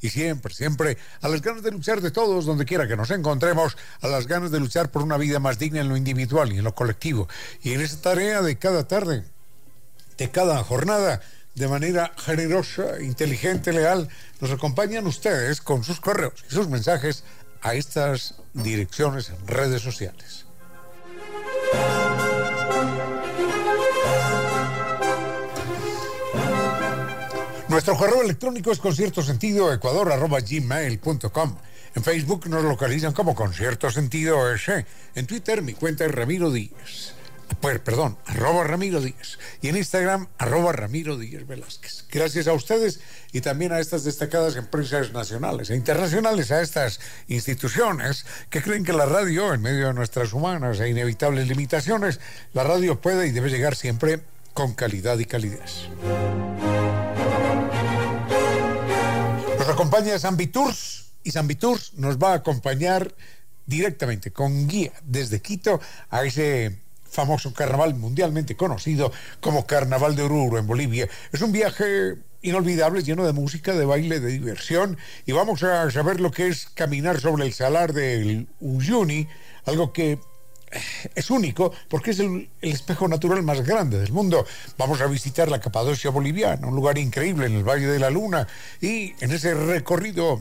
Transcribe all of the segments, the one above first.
y siempre, siempre a las ganas de luchar de todos, donde quiera que nos encontremos, a las ganas de luchar por una vida más digna en lo individual y en lo colectivo. Y en esa tarea de cada tarde, de cada jornada, de manera generosa, inteligente, leal, nos acompañan ustedes con sus correos y sus mensajes a estas direcciones en redes sociales. Nuestro correo electrónico es concierto sentido ecuador gmail.com. En Facebook nos localizan como Concierto Sentido S. En Twitter mi cuenta es Ramiro Díaz. Pues, perdón, arroba Ramiro Díaz. Y en Instagram, arroba Ramiro Díaz Velázquez. Gracias a ustedes y también a estas destacadas empresas nacionales e internacionales, a estas instituciones que creen que la radio, en medio de nuestras humanas e inevitables limitaciones, la radio puede y debe llegar siempre con calidad y calidez. Acompaña Tours y Tours nos va a acompañar directamente con guía desde Quito a ese famoso carnaval mundialmente conocido como Carnaval de Oruro en Bolivia. Es un viaje inolvidable, lleno de música, de baile, de diversión, y vamos a saber lo que es caminar sobre el salar del Uyuni, algo que es único porque es el, espejo natural más grande del mundo. Vamos a visitar la Capadocia boliviana, un lugar increíble en el Valle de la Luna, y en ese recorrido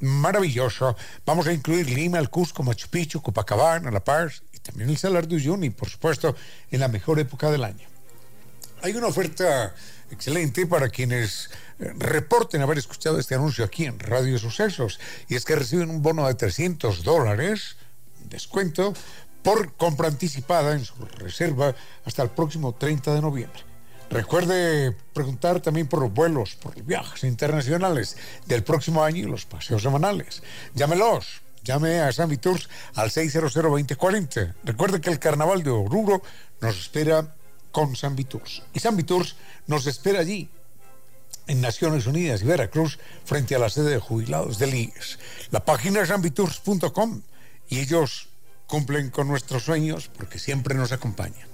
maravilloso vamos a incluir Lima, el Cusco, Machu Picchu, Copacabana, La Paz y también el Salar de Uyuni, por supuesto, en la mejor época del año. Hay una oferta excelente para quienes eh, reporten haber escuchado este anuncio aquí en Radio Sucesos, y es que reciben un bono de 300 dólares, descuento, por compra anticipada en su reserva hasta el próximo 30 de noviembre. Recuerde preguntar también por los vuelos, por los viajes internacionales del próximo año y los paseos semanales. Llámelos. Llame a San Tours al 600-2040. Recuerde que el carnaval de Oruro nos espera con San Tours. Y San Tours nos espera allí, en Naciones Unidas y Veracruz, frente a la sede de jubilados del IES. La página es sanvitours.com y ellos cumplen con nuestros sueños porque siempre nos acompañan.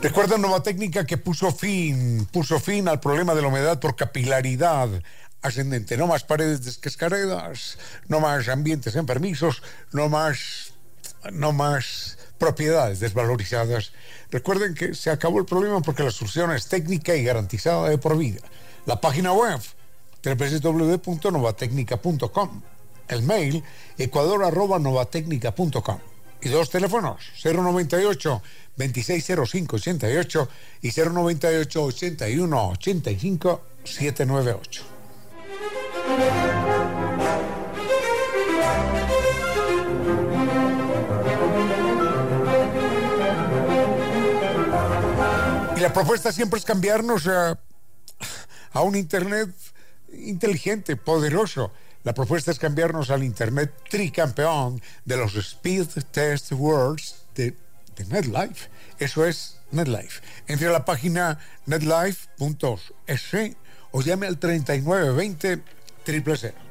Recuerda nueva técnica que puso fin, puso fin al problema de la humedad por capilaridad ascendente. No más paredes descascaredas, no más ambientes enfermizos, no más, no más propiedades desvalorizadas. Recuerden que se acabó el problema porque la solución es técnica y garantizada de por vida. La página web www.novatecnica.com. El mail ecuador.novatecnica.com. Y dos teléfonos, 098 260588 y 098 81 85 798. Y la propuesta siempre es cambiarnos a a un Internet inteligente, poderoso. La propuesta es cambiarnos al Internet tricampeón de los Speed Test Worlds de, NetLife. Eso es NetLife. Entre a la página netlife.es o llame al 3920 000.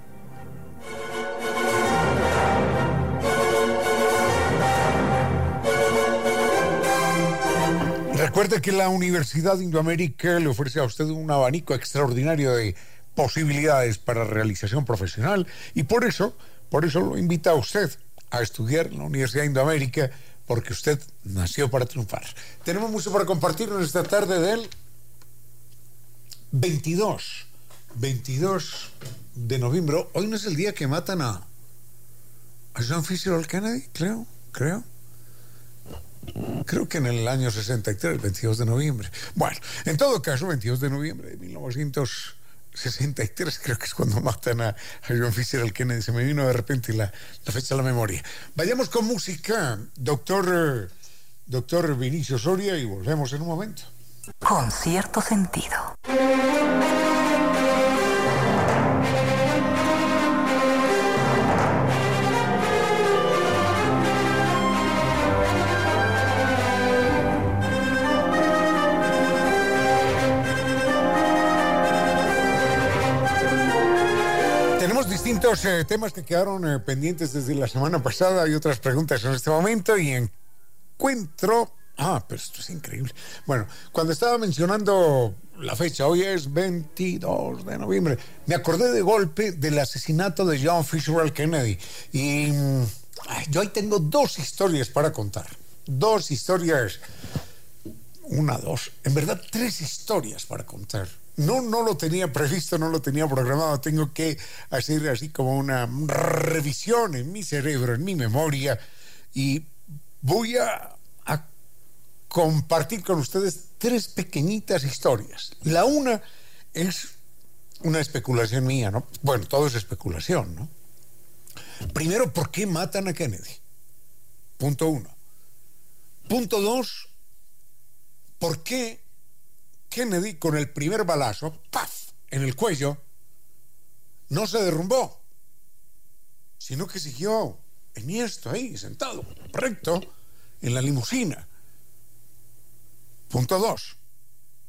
Recuerde que la Universidad Indoamérica le ofrece a usted un abanico extraordinario de posibilidades para realización profesional y por eso, por eso lo invita a usted a estudiar en la Universidad Indoamérica porque usted nació para triunfar. Tenemos mucho para compartir en esta tarde del 22, 22 de noviembre. Hoy no es el día que matan a, John Fitzgerald Kennedy, creo, creo. Creo que en el año 63, 22 de noviembre. Bueno, en todo caso, 22 de noviembre de 1963, creo que es cuando matan a, John Fitzgerald Kennedy. Se me vino de repente la, la fecha a la memoria. Vayamos con música, doctor, doctor Vinicio Soria, y volvemos en un momento. Con cierto sentido. Distintos eh, temas que quedaron eh, pendientes desde la semana pasada y otras preguntas en este momento y encuentro... Ah, pero esto es increíble. Bueno, cuando estaba mencionando la fecha, hoy es 22 de noviembre, me acordé de golpe del asesinato de John Fitzgerald Kennedy y yo ahí tengo dos historias para contar. Dos historias. Una, dos. En verdad, tres historias para contar no, no lo tenía previsto, no lo tenía programado. Tengo que hacer así como una revisión en mi cerebro, en mi memoria. Y voy a, compartir con ustedes tres pequeñitas historias. La una es una especulación mía, ¿no? Bueno, todo es especulación, ¿no? Primero, ¿por qué matan a Kennedy? Punto uno. Punto dos, ¿por qué Kennedy con el primer balazo, ¡paf!, en el cuello, no se derrumbó, sino que siguió enhiesto ahí, sentado, recto, en la limusina. Punto dos.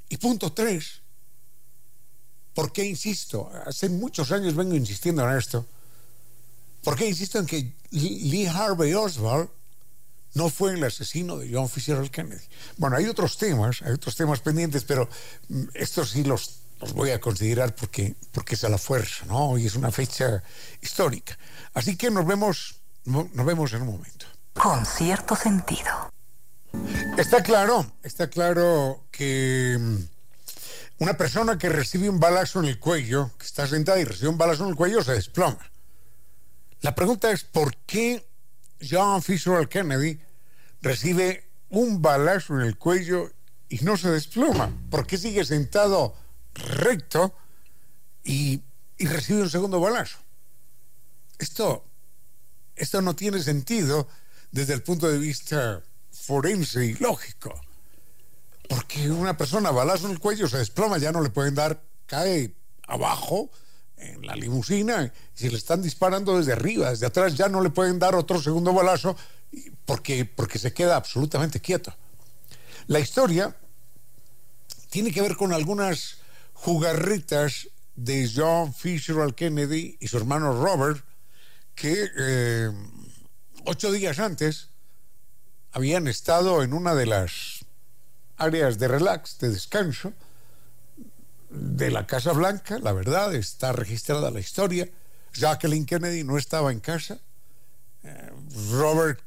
Y punto tres. ¿Por qué insisto? Hace muchos años vengo insistiendo en esto. ¿Por qué insisto en que Lee Harvey Oswald no fue el asesino de John Fitzgerald Kennedy. Bueno, hay otros temas, hay otros temas pendientes, pero mm, estos sí los, los voy a considerar porque, porque es a la fuerza, ¿no? Y es una fecha histórica. Así que nos vemos, nos vemos en un momento. Con cierto sentido. Está claro, está claro que mm, una persona que recibe un balazo en el cuello, que está sentada y recibe un balazo en el cuello, se desploma. La pregunta es, ¿por qué John Fitzgerald Kennedy recibe un balazo en el cuello y no se desploma. ¿Por qué sigue sentado recto y, recibe un segundo balazo? Esto, esto no tiene sentido desde el punto de vista forense y lógico. Porque una persona balazo en el cuello se desploma, ya no le pueden dar, cae abajo en la limusina, si le están disparando desde arriba, desde atrás, ya no le pueden dar otro segundo balazo porque, porque se queda absolutamente quieto. La historia tiene que ver con algunas jugarritas de John Fitzgerald Kennedy y su hermano Robert, que eh, ocho días antes habían estado en una de las áreas de relax, de descanso, de la Casa Blanca, la verdad, está registrada la historia. Jacqueline Kennedy no estaba en casa. Eh, Robert,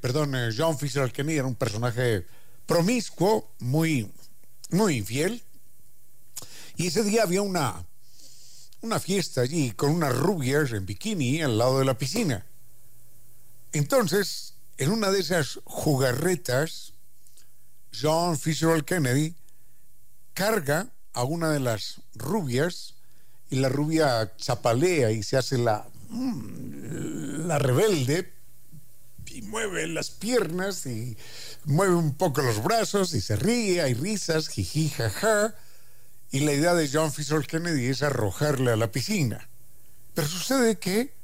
perdón, eh, John Fitzgerald Kennedy era un personaje promiscuo, muy, muy infiel. Y ese día había una, una fiesta allí con unas rubias en bikini al lado de la piscina. Entonces, en una de esas jugarretas, John Fitzgerald Kennedy carga a una de las rubias y la rubia chapalea y se hace la, mm, la rebelde y mueve las piernas y mueve un poco los brazos y se ríe, hay risas, jiji, jaja. Y la idea de John Fitzgerald Kennedy es arrojarle a la piscina. Pero sucede que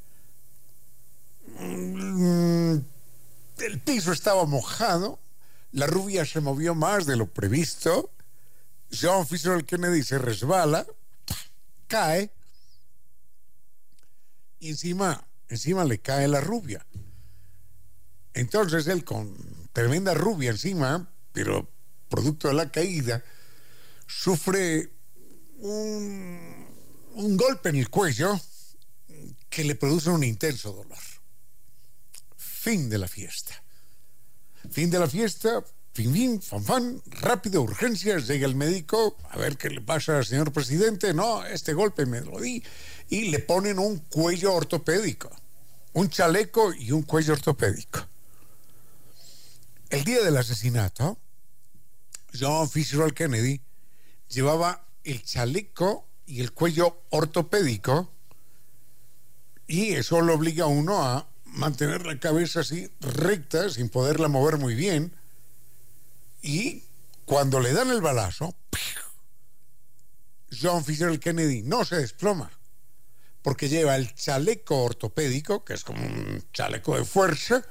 mm, el piso estaba mojado, la rubia se movió más de lo previsto John Fitzgerald Kennedy se resbala, cae, y encima, encima le cae la rubia. Entonces él con tremenda rubia encima, pero producto de la caída, sufre un, golpe en el cuello que le produce un intenso dolor. Fin de la fiesta. Fin de la fiesta, fin, fin, fan, fan, rápido, urgencias, llega el médico, a ver qué le pasa al señor presidente, no, este golpe me lo di, y le ponen un cuello ortopédico, un chaleco y un cuello ortopédico. El día del asesinato, John Fitzgerald Kennedy llevaba el chaleco y el cuello ortopédico y eso lo obliga a uno a mantener la cabeza así recta, sin poderla mover muy bien. Y cuando le dan el balazo, John Fitzgerald Kennedy no se desploma, porque lleva el chaleco ortopédico, que es como un chaleco de fuerza,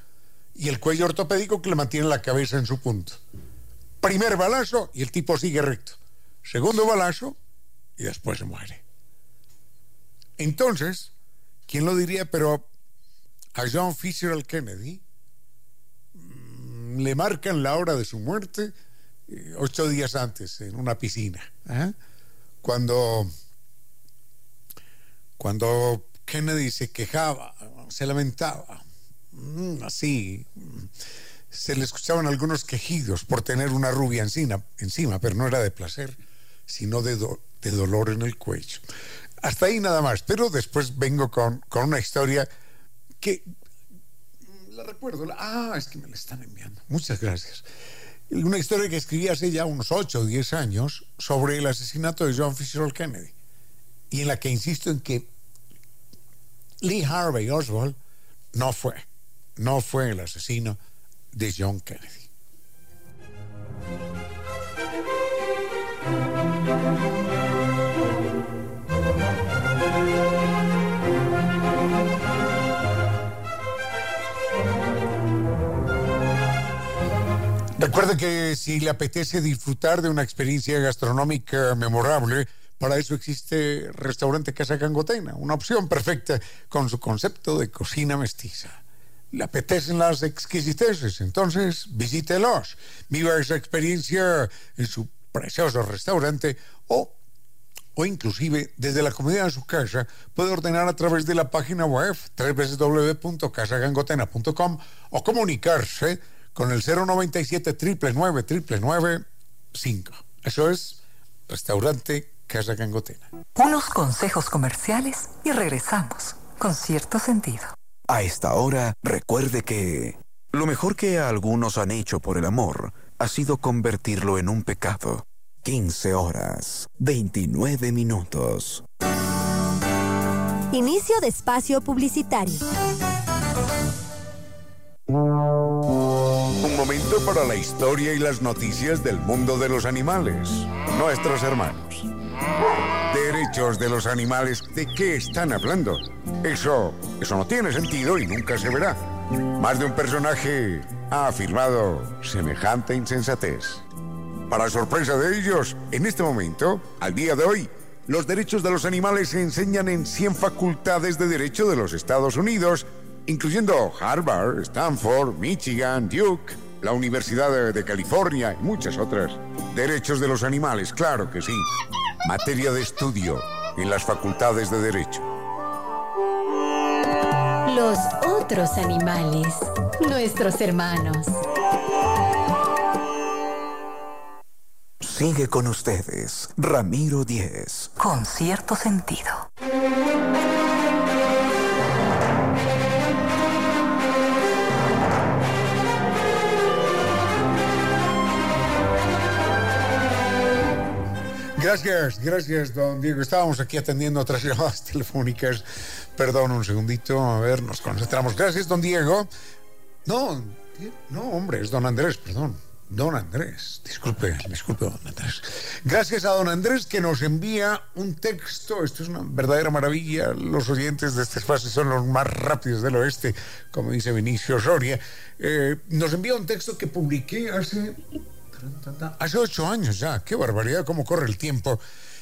y el cuello ortopédico que le mantiene la cabeza en su punto. Primer balazo y el tipo sigue recto. Segundo balazo y después se muere. Entonces, ¿quién lo diría? Pero a John Fitzgerald Kennedy mm, le marcan la hora de su muerte eh, ocho días antes en una piscina. ¿eh? Cuando, cuando Kennedy se quejaba, se lamentaba, así, mm, se le escuchaban algunos quejidos por tener una rubia encima, encima pero no era de placer, sino de, de dolor en el cuello. Hasta ahí nada más, pero después vengo con, con una historia que la recuerdo. Ah, es que me la están enviando. Muchas gracias. Una historia que escribí hace ya unos 8 o 10 años sobre el asesinato de John Fitzgerald Kennedy. Y en la que insisto en que Lee Harvey Oswald no fue, no fue el asesino de John Kennedy. Recuerde que si le apetece disfrutar de una experiencia gastronómica memorable, para eso existe Restaurante Casa Gangotena, una opción perfecta con su concepto de cocina mestiza. Le apetecen las exquisiteces, entonces visítelos. Viva esa experiencia en su precioso restaurante o, o inclusive desde la comodidad de su casa puede ordenar a través de la página web www.casagangotena.com o comunicarse con el 097 999 5. Eso es Restaurante Casa Gangotena. Unos consejos comerciales y regresamos con cierto sentido. A esta hora, recuerde que lo mejor que algunos han hecho por el amor ha sido convertirlo en un pecado. 15 horas, 29 minutos. Inicio de espacio publicitario. Un momento para la historia y las noticias del mundo de los animales. Nuestros hermanos. Derechos de los animales. ¿De qué están hablando? Eso, eso no tiene sentido y nunca se verá. Más de un personaje ha afirmado semejante insensatez. Para sorpresa de ellos, en este momento, al día de hoy, los derechos de los animales se enseñan en 100 facultades de derecho de los Estados Unidos incluyendo Harvard, Stanford, Michigan, Duke, la Universidad de California y muchas otras. Derechos de los animales, claro que sí. Materia de estudio en las facultades de Derecho. Los otros animales, nuestros hermanos. Sigue con ustedes, Ramiro Díez. Con cierto sentido. Gracias, gracias, don Diego. Estábamos aquí atendiendo otras llamadas telefónicas. Perdón un segundito, a ver, nos concentramos. Gracias, don Diego. No, no, hombre, es don Andrés, perdón. Don Andrés, disculpe, disculpe, don Andrés. Gracias a don Andrés que nos envía un texto. Esto es una verdadera maravilla. Los oyentes de este espacio son los más rápidos del oeste, como dice Vinicio Soria. Eh, nos envía un texto que publiqué hace Hace ocho años ya, qué barbaridad, cómo corre el tiempo.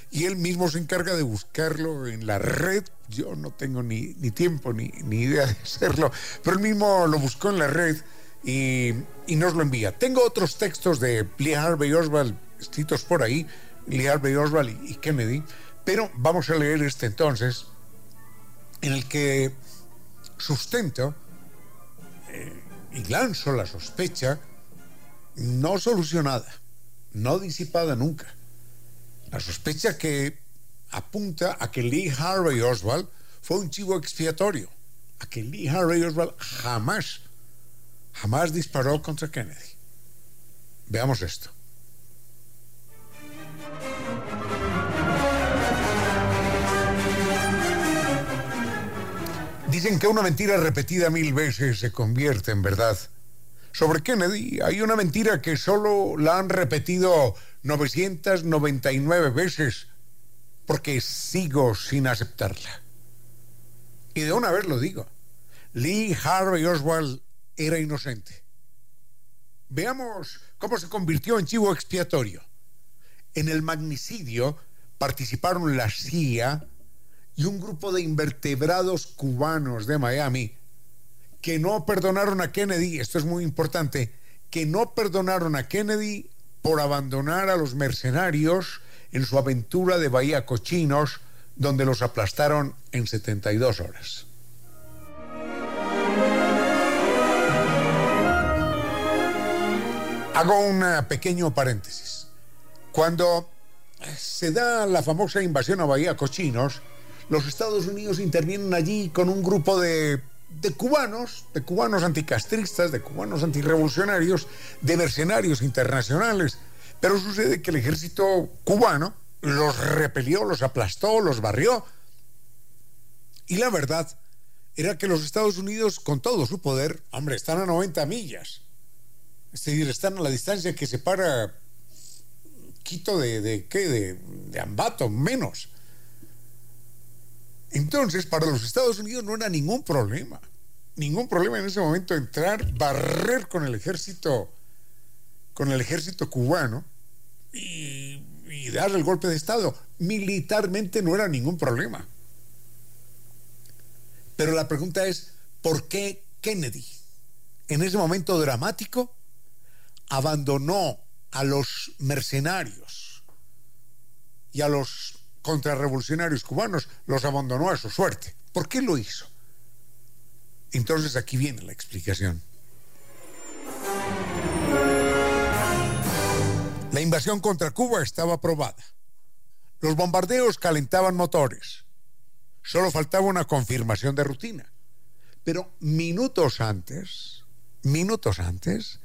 Y él mismo se encarga de buscarlo en la red. Yo no tengo ni, ni tiempo ni, ni idea de hacerlo, pero él mismo lo buscó en la red y, nos lo envía. Tengo otros textos de Lee Harvey Oswald escritos por ahí, Lee Harvey Oswald y, Kennedy, pero vamos a leer este entonces, en el que sustento eh, y lanzo la sospecha no solucionada, no disipada nunca. La sospecha que apunta a que Lee Harvey Oswald fue un chivo expiatorio, a que Lee Harvey Oswald jamás jamás disparó contra Kennedy. Veamos esto. Dicen que una mentira repetida mil veces se convierte en verdad. Sobre Kennedy hay una mentira que solo la han repetido 999 veces porque sigo sin aceptarla. Y de una vez lo digo. Lee Harvey Oswald era inocente. Veamos cómo se convirtió en chivo expiatorio. En el magnicidio participaron la CIA y un grupo de invertebrados cubanos de Miami que no perdonaron a Kennedy, esto es muy importante, que no perdonaron a Kennedy por abandonar a los mercenarios en su aventura de Bahía Cochinos, donde los aplastaron en 72 horas. Hago un pequeño paréntesis. Cuando se da la famosa invasión a Bahía Cochinos, los Estados Unidos intervienen allí con un grupo de, de cubanos, de cubanos anticastristas, de cubanos antirrevolucionarios, de mercenarios internacionales. Pero sucede que el ejército cubano los repelió, los aplastó, los barrió. Y la verdad era que los Estados Unidos, con todo su poder, hombre, están a 90 millas es decir, están a la distancia que separa Quito de, de qué, de, Ambato, menos. Entonces, para los Estados Unidos no era ningún problema, ningún problema en ese momento entrar, barrer con el ejército, con el ejército cubano y, y dar el golpe de Estado. Militarmente no era ningún problema. Pero la pregunta es, ¿por qué Kennedy, en ese momento dramático, abandonó a los mercenarios y a los contrarrevolucionarios cubanos, los abandonó a su suerte. ¿Por qué lo hizo? Entonces aquí viene la explicación. La invasión contra Cuba estaba aprobada. Los bombardeos calentaban motores. Solo faltaba una confirmación de rutina. Pero minutos antes, minutos antes,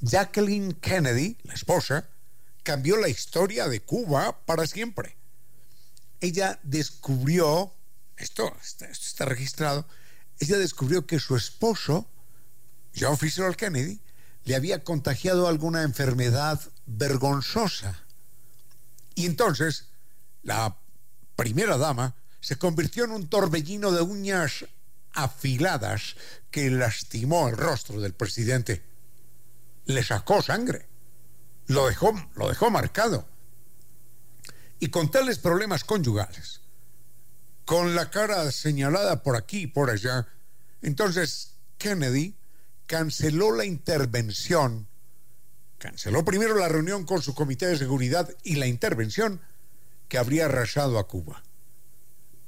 Jacqueline Kennedy, la esposa, cambió la historia de Cuba para siempre. Ella descubrió, esto, está registrado, ella descubrió que su esposo, John Fitzgerald Kennedy, le había contagiado alguna enfermedad vergonzosa. Y entonces, la primera dama se convirtió en un torbellino de uñas afiladas que lastimó el rostro del presidente le sacó sangre, lo dejó, lo dejó marcado. Y con tales problemas conyugales, con la cara señalada por aquí y por allá, entonces Kennedy canceló la intervención, canceló primero la reunión con su comité de seguridad y la intervención que habría arrasado a Cuba.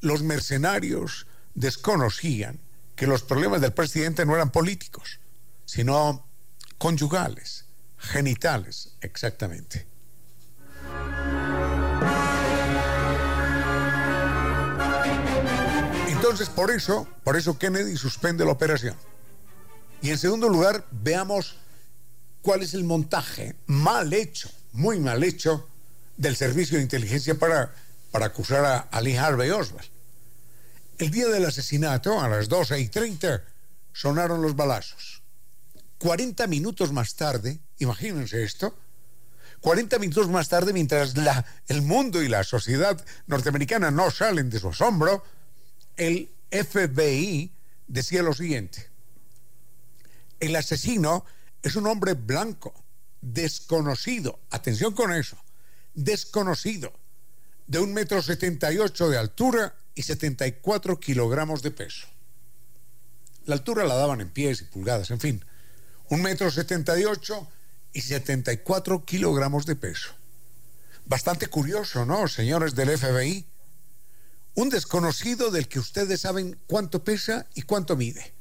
Los mercenarios desconocían que los problemas del presidente no eran políticos, sino conyugales, genitales, exactamente. Entonces, por eso, por eso Kennedy suspende la operación. Y en segundo lugar, veamos cuál es el montaje mal hecho, muy mal hecho, del servicio de inteligencia para, para acusar a, a Lee Harvey Oswald. El día del asesinato, a las 12 y 30, sonaron los balazos. 40 minutos más tarde, imagínense esto, 40 minutos más tarde, mientras el mundo y la sociedad norteamericana no salen de su asombro, el FBI decía lo siguiente, el asesino es un hombre blanco, desconocido, atención con eso, desconocido, de un metro setenta y ocho de altura y 74 kilogramos de peso. La altura la daban en pies y pulgadas, en fin un metro setenta y ocho y 74 kilogramos de peso. Bastante curioso, ¿no, señores del FBI? Un desconocido del que ustedes saben cuánto pesa y cuánto mide.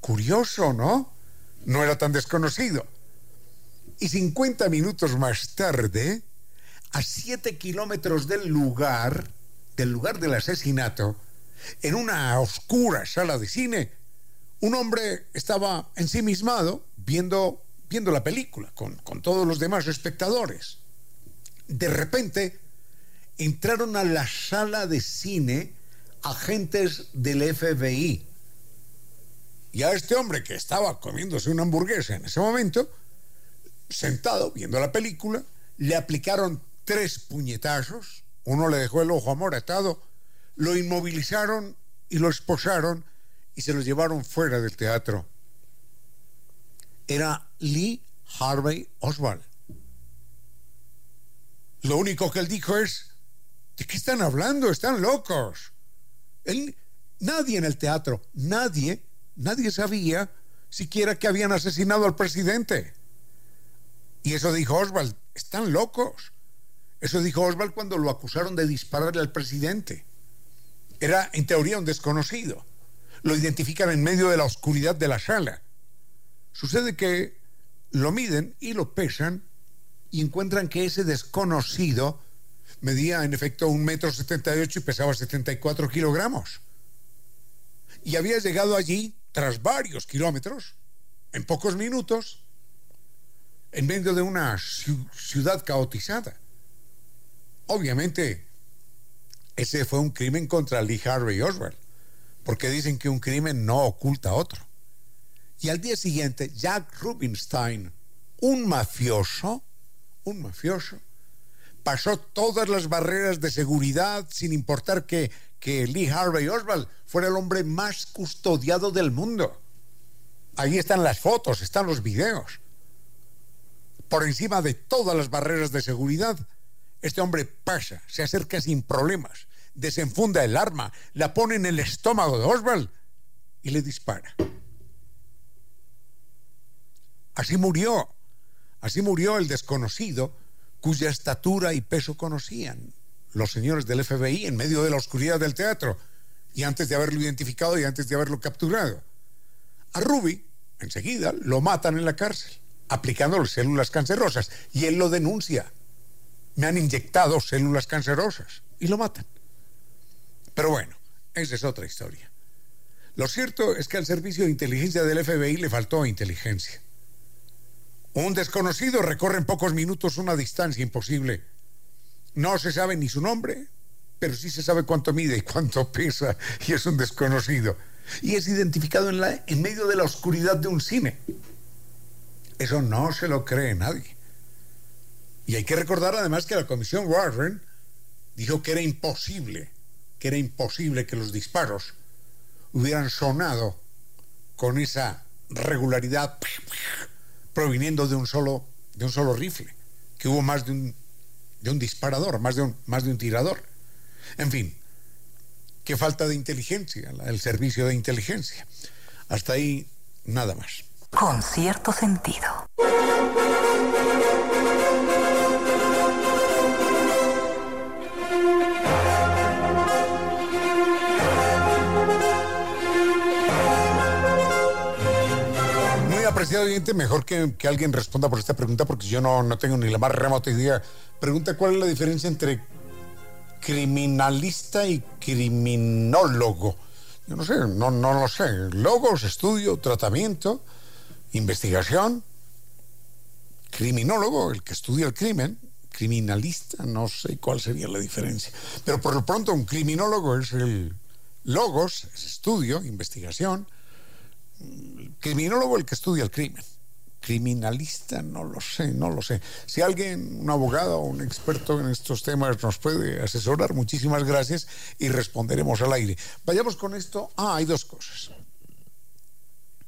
Curioso, ¿no? No era tan desconocido. Y 50 minutos más tarde, a 7 kilómetros del lugar, del lugar del asesinato, en una oscura sala de cine, un hombre estaba ensimismado viendo, viendo la película con, con todos los demás espectadores. De repente entraron a la sala de cine agentes del FBI. Y a este hombre que estaba comiéndose una hamburguesa en ese momento, sentado viendo la película, le aplicaron tres puñetazos, uno le dejó el ojo amoratado, lo inmovilizaron y lo esposaron y se lo llevaron fuera del teatro. Era Lee Harvey Oswald. Lo único que él dijo es, ¿de qué están hablando? Están locos. Nadie en el teatro, nadie, nadie sabía siquiera que habían asesinado al presidente. Y eso dijo Oswald, están locos. Eso dijo Oswald cuando lo acusaron de dispararle al presidente. Era en teoría un desconocido. Lo identifican en medio de la oscuridad de la sala. Sucede que lo miden y lo pesan y encuentran que ese desconocido medía en efecto un metro setenta y ocho y pesaba 74 kilogramos. Y había llegado allí tras varios kilómetros, en pocos minutos, en medio de una ciudad caotizada. Obviamente, ese fue un crimen contra Lee Harvey Oswald, porque dicen que un crimen no oculta otro. Y al día siguiente, Jack Rubinstein, un mafioso, un mafioso, pasó todas las barreras de seguridad sin importar que, que Lee Harvey Oswald fuera el hombre más custodiado del mundo. Ahí están las fotos, están los videos por encima de todas las barreras de seguridad, este hombre pasa, se acerca sin problemas, desenfunda el arma, la pone en el estómago de Oswald y le dispara. Así murió, así murió el desconocido cuya estatura y peso conocían los señores del FBI en medio de la oscuridad del teatro y antes de haberlo identificado y antes de haberlo capturado. A Ruby, enseguida, lo matan en la cárcel aplicándole células cancerosas y él lo denuncia. Me han inyectado células cancerosas y lo matan. Pero bueno, esa es otra historia. Lo cierto es que al servicio de inteligencia del FBI le faltó inteligencia. Un desconocido recorre en pocos minutos una distancia imposible. No se sabe ni su nombre, pero sí se sabe cuánto mide y cuánto pesa, y es un desconocido. Y es identificado en, medio de la oscuridad de un cine. Eso no se lo cree nadie. Y hay que recordar además que la comisión Warren dijo que era imposible, que era imposible que los disparos hubieran sonado con esa regularidad proviniendo de un solo, de un solo rifle, que hubo más de un, de un disparador, más de un, más de un tirador. En fin, qué falta de inteligencia, el servicio de inteligencia. Hasta ahí, nada más con cierto sentido. Apreciado oyente, mejor que, que, alguien responda por esta pregunta porque yo no, no tengo ni la más remota idea. Pregunta cuál es la diferencia entre criminalista y criminólogo. Yo no sé, no, no lo sé. Logos, estudio, tratamiento investigación, criminólogo, el que estudia el crimen, criminalista, no sé cuál sería la diferencia. Pero por lo pronto un criminólogo es el logos, es estudio, investigación. Criminólogo el que estudia el crimen. Criminalista, no lo sé, no lo sé. Si alguien, un abogado o un experto en estos temas nos puede asesorar, muchísimas gracias y responderemos al aire. Vayamos con esto. Ah, hay dos cosas.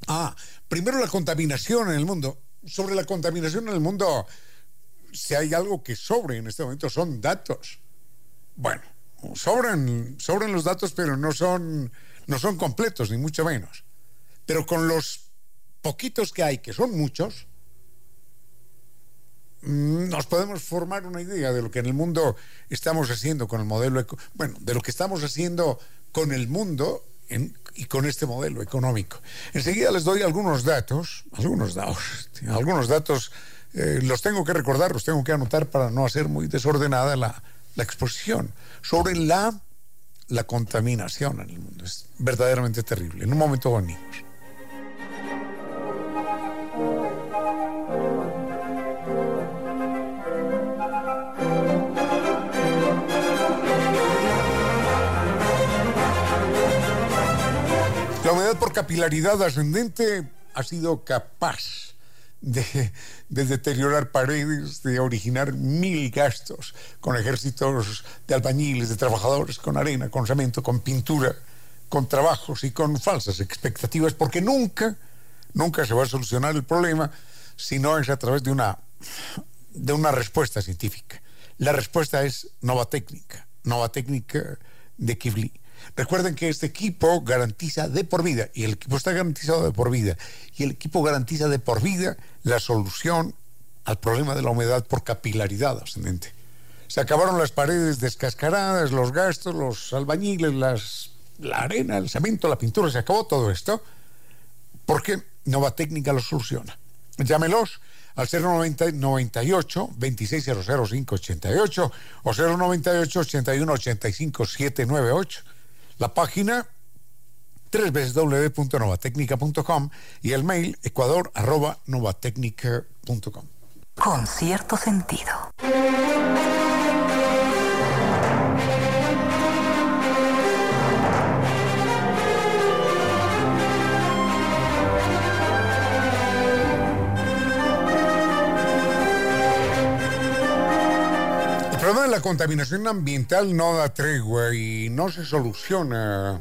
Ah, primero la contaminación en el mundo. Sobre la contaminación en el mundo, si hay algo que sobre en este momento son datos. Bueno, sobran, sobran los datos, pero no son, no son completos, ni mucho menos. Pero con los poquitos que hay, que son muchos, mm, nos podemos formar una idea de lo que en el mundo estamos haciendo con el modelo, bueno, de lo que estamos haciendo con el mundo y con este modelo económico. Enseguida les doy algunos datos, algunos datos, algunos datos, eh, los tengo que recordar, los tengo que anotar para no hacer muy desordenada la, la exposición sobre la, la contaminación en el mundo. Es verdaderamente terrible. En un momento venimos. Por capilaridad ascendente ha sido capaz de, deteriorar paredes, de originar mil gastos con ejércitos de albañiles, de trabajadores, con arena, con cemento, con pintura, con trabajos y con falsas expectativas, porque nunca, nunca se va a solucionar el problema si no es a través de una, de una respuesta científica. La respuesta es nova técnica, nova técnica de Kivli Recuerden que este equipo garantiza de por vida, y el equipo está garantizado de por vida, y el equipo garantiza de por vida la solución al problema de la humedad por capilaridad ascendente. Se acabaron las paredes descascaradas, los gastos, los albañiles, las, la arena, el cemento, la pintura, se acabó todo esto, porque Nova Técnica lo soluciona. Llámelos al 090 98 2600 588 o 098 81 85 798 la página www.novatecnica.com y el mail ecuador.novatecnica.com. Con cierto sentido. La contaminación ambiental no da tregua y no se soluciona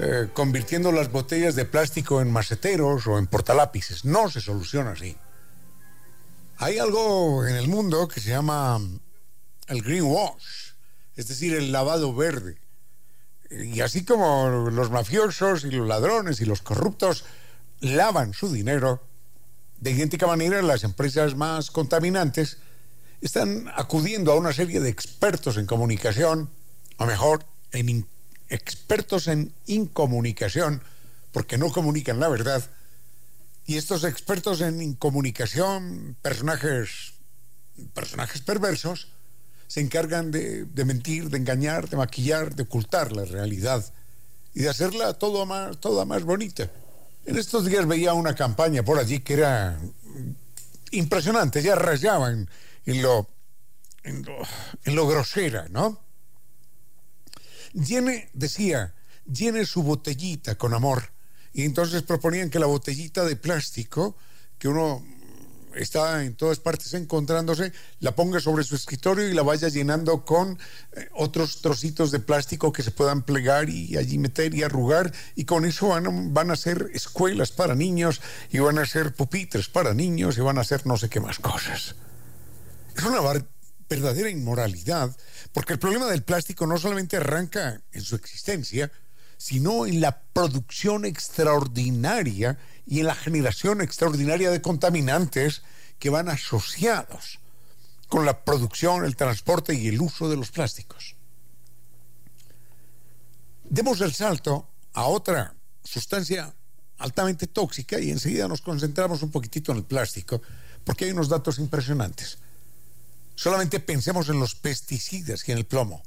eh, convirtiendo las botellas de plástico en maceteros o en portalápices. No se soluciona así. Hay algo en el mundo que se llama el greenwash, es decir, el lavado verde. Y así como los mafiosos y los ladrones y los corruptos lavan su dinero, de idéntica manera las empresas más contaminantes están acudiendo a una serie de expertos en comunicación, o mejor, en expertos en incomunicación, porque no comunican la verdad. Y estos expertos en incomunicación, personajes, personajes perversos, se encargan de, mentir, de engañar, de maquillar, de ocultar la realidad y de hacerla todo más, toda más bonita. En estos días veía una campaña por allí que era impresionante, ya rayaban en lo, en lo, grosera, ¿no? Llene, decía, llene su botellita con amor. Y entonces proponían que la botellita de plástico, que uno está en todas partes encontrándose, la ponga sobre su escritorio y la vaya llenando con eh, otros trocitos de plástico que se puedan plegar y allí meter y arrugar. Y con eso van, van a ser escuelas para niños y van a ser pupitres para niños y van a hacer no sé qué más cosas. Es una verdadera inmoralidad, porque el problema del plástico no solamente arranca en su existencia, sino en la producción extraordinaria y en la generación extraordinaria de contaminantes que van asociados con la producción, el transporte y el uso de los plásticos. Demos el salto a otra sustancia altamente tóxica y enseguida nos concentramos un poquitito en el plástico, porque hay unos datos impresionantes. Solamente pensemos en los pesticidas y en el plomo.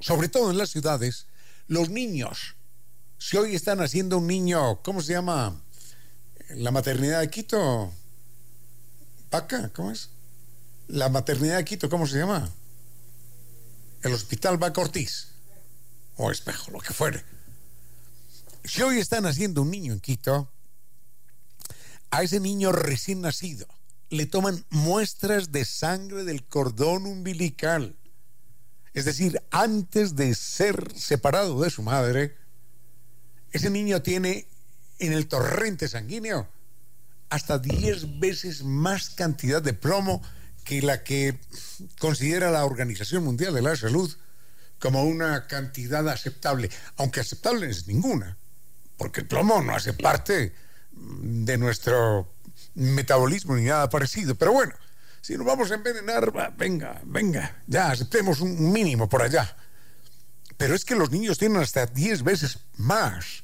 Sobre todo en las ciudades, los niños. Si hoy están haciendo un niño, ¿cómo se llama? La maternidad de Quito. Paca, ¿cómo es? La maternidad de Quito, ¿cómo se llama? El hospital Vaca Ortiz. O espejo, lo que fuere. Si hoy están haciendo un niño en Quito, a ese niño recién nacido, le toman muestras de sangre del cordón umbilical. Es decir, antes de ser separado de su madre, ese niño tiene en el torrente sanguíneo hasta 10 veces más cantidad de plomo que la que considera la Organización Mundial de la Salud como una cantidad aceptable, aunque aceptable es ninguna, porque el plomo no hace parte de nuestro metabolismo ni nada parecido. Pero bueno, si nos vamos a envenenar, venga, venga, ya aceptemos un mínimo por allá. Pero es que los niños tienen hasta 10 veces más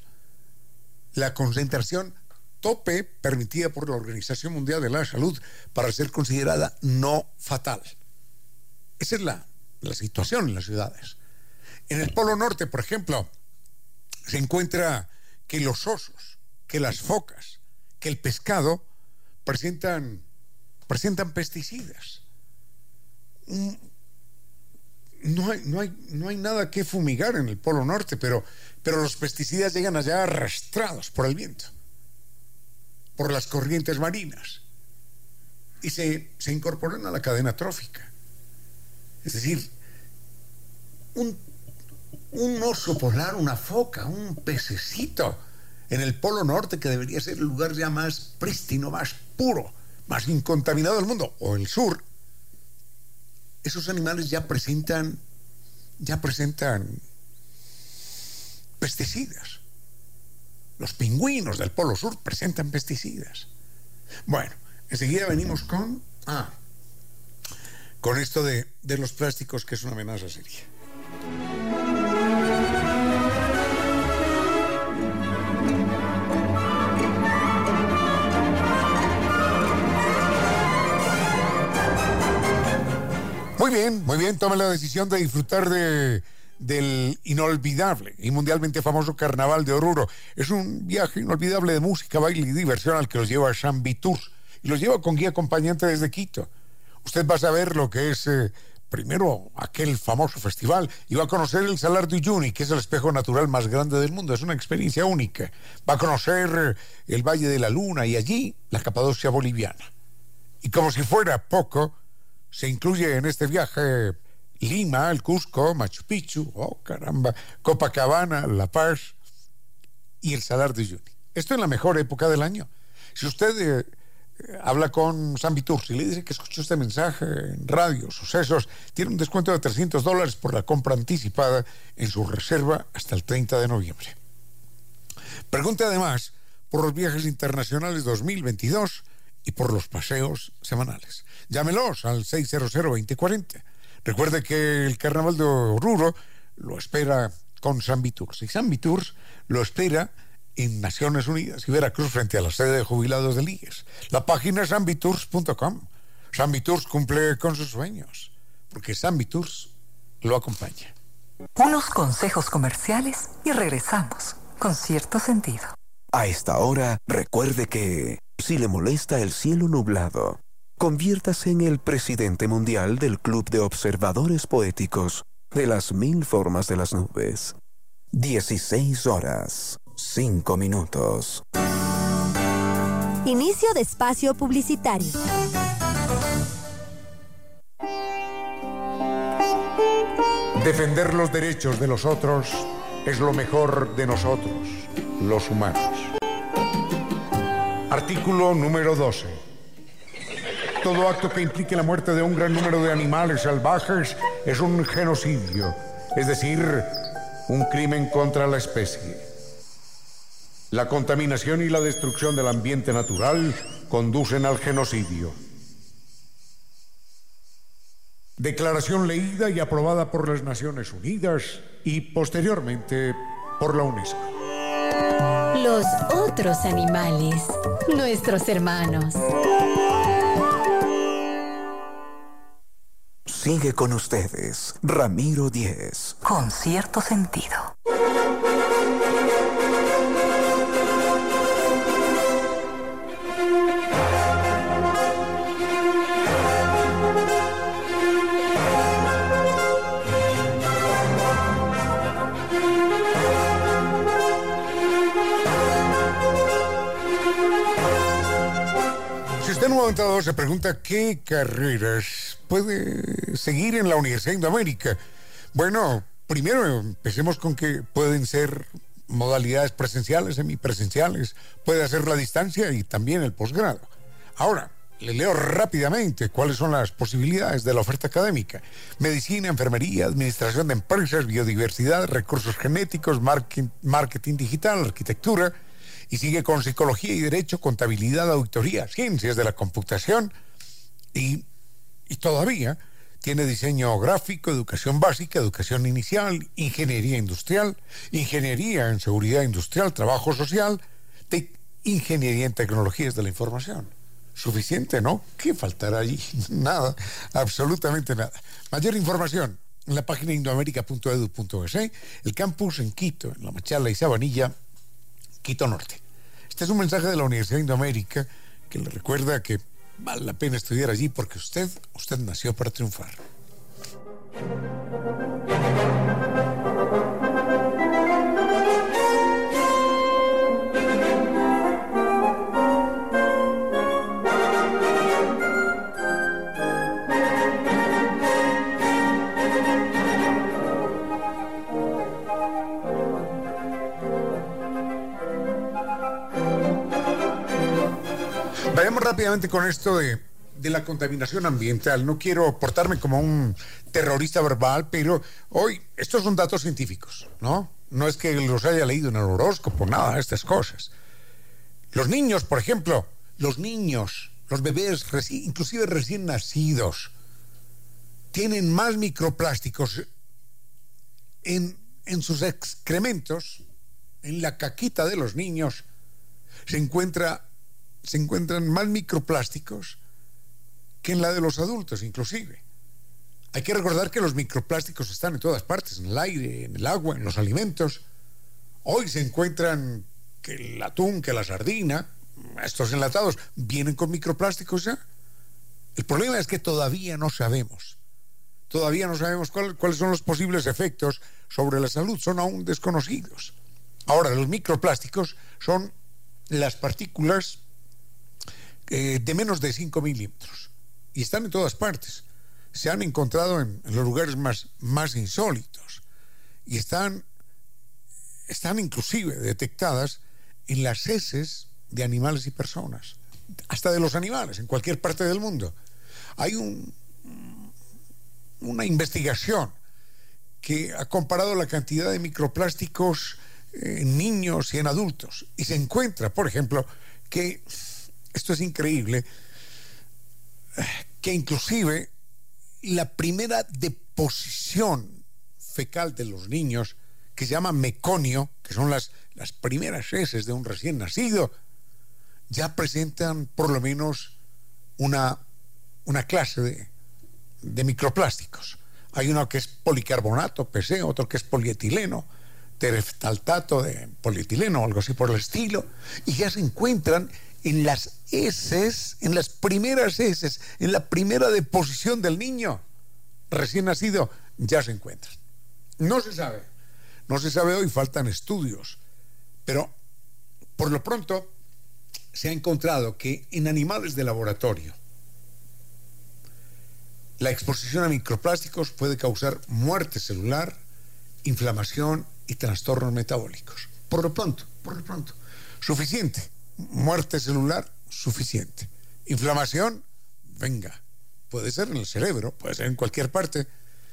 la concentración tope permitida por la Organización Mundial de la Salud para ser considerada no fatal. Esa es la, la situación en las ciudades. En el Polo Norte, por ejemplo, se encuentra que los osos, que las focas, que el pescado presentan, presentan pesticidas. No hay, no, hay, no hay nada que fumigar en el Polo Norte, pero, pero los pesticidas llegan allá arrastrados por el viento, por las corrientes marinas, y se, se incorporan a la cadena trófica. Es decir, un, un oso polar, una foca, un pececito en el Polo Norte, que debería ser el lugar ya más prístino, más puro, más incontaminado del mundo, o el sur, esos animales ya presentan, ya presentan pesticidas. Los pingüinos del Polo Sur presentan pesticidas. Bueno, enseguida venimos con, ah, con esto de, de los plásticos, que es una amenaza seria. Muy bien, muy bien. Tome la decisión de disfrutar de, del inolvidable y mundialmente famoso Carnaval de Oruro. Es un viaje inolvidable de música, baile y diversión al que los lleva San Vitur y los lleva con guía acompañante desde Quito. Usted va a saber lo que es eh, primero aquel famoso festival y va a conocer el Salar de Uyuni, que es el espejo natural más grande del mundo. Es una experiencia única. Va a conocer eh, el Valle de la Luna y allí la Capadocia boliviana. Y como si fuera poco, se incluye en este viaje Lima, el Cusco, Machu Picchu, oh caramba, Copacabana, La Paz y el Salar de Uyuni. Esto en la mejor época del año. Si usted eh, habla con San Vitur y le dice que escuchó este mensaje en radio, sucesos, tiene un descuento de 300 dólares por la compra anticipada en su reserva hasta el 30 de noviembre. Pregunte además por los viajes internacionales 2022 y por los paseos semanales. Llámelos al 600-2040. Recuerde que el carnaval de Oruro lo espera con San Viturs. Y San Viturs lo espera en Naciones Unidas y Veracruz frente a la sede de jubilados de IES. La página es sanviturs.com. San Viturs cumple con sus sueños, porque San Viturs lo acompaña. Unos consejos comerciales y regresamos con cierto sentido. A esta hora, recuerde que si le molesta el cielo nublado, conviértase en el presidente mundial del Club de Observadores Poéticos de las Mil Formas de las Nubes. 16 horas, 5 minutos. Inicio de espacio publicitario. Defender los derechos de los otros es lo mejor de nosotros, los humanos. Artículo número 12 todo acto que implique la muerte de un gran número de animales salvajes es un genocidio, es decir, un crimen contra la especie. La contaminación y la destrucción del ambiente natural conducen al genocidio. Declaración leída y aprobada por las Naciones Unidas y posteriormente por la UNESCO. Los otros animales, nuestros hermanos. Sigue con ustedes, Ramiro Díez. Con cierto sentido. Se pregunta qué carreras puede seguir en la Universidad de América, bueno, primero empecemos con que pueden ser modalidades presenciales, semipresenciales, puede hacer la distancia y también el posgrado. Ahora, le leo rápidamente cuáles son las posibilidades de la oferta académica. Medicina, enfermería, administración de empresas, biodiversidad, recursos genéticos, marketing, marketing digital, arquitectura, Y sigue con psicología y derecho, contabilidad, auditoría, ciencias de la computación y, y todavía tiene diseño gráfico, educación básica, educación inicial, ingeniería industrial, ingeniería en seguridad industrial, trabajo social, ingeniería en tecnologías de la información. Suficiente, ¿no? ¿Qué faltará allí? Nada, absolutamente nada. Mayor información en la página indoamérica.edu.es, el campus en Quito, en La Machala y Sabanilla, Quito Norte. Este es un mensaje de la Universidad de Indoamérica que le recuerda que vale la pena estudiar allí porque usted, usted nació para triunfar. Rápidamente con esto de, la contaminación ambiental. No quiero portarme como un terrorista verbal, pero hoy estos son datos científicos, ¿no? No es que los haya leído en el horóscopo, nada de estas cosas. Los niños, por ejemplo, los niños, los bebés, inclusive recién nacidos, tienen más microplásticos en sus excrementos, en la caquita de los niños, se encuentra se encuentran más microplásticos que en la de los adultos, inclusive. Hay que recordar que los microplásticos están en todas partes, en el aire, en el agua, en los alimentos. Hoy se encuentran que el atún, que la sardina, estos enlatados, vienen con microplásticos ya. El problema es que todavía no sabemos. Todavía no sabemos cuáles son los posibles efectos sobre la salud, son aún desconocidos. Ahora, los microplásticos son las partículas eh, de menos de 5 milímetros. Y están en todas partes. Se han encontrado en, los lugares más, más insólitos. Y están, están inclusive detectadas en las heces de animales y personas. Hasta de los animales, en cualquier parte del mundo. Hay un, una investigación que ha comparado la cantidad de microplásticos en niños y en adultos. Y se encuentra, por ejemplo, que esto es increíble, que inclusive la primera deposición fecal de los niños, que se llama meconio, que son las, las primeras heces de un recién nacido, ya presentan por lo menos una, una clase de, de microplásticos. Hay uno que es policarbonato, PC, otro que es polietileno, tereftaltato de polietileno algo así por el estilo, y ya se encuentran en las heces, en las primeras heces, en la primera deposición del niño recién nacido, ya se encuentran. No se sabe, no se sabe hoy, faltan estudios, pero por lo pronto se ha encontrado que en animales de laboratorio la exposición a microplásticos puede causar muerte celular, inflamación y trastornos metabólicos. Por lo pronto, por lo pronto, suficiente muerte celular, suficiente. Inflamación, venga. Puede ser en el cerebro, puede ser en cualquier parte.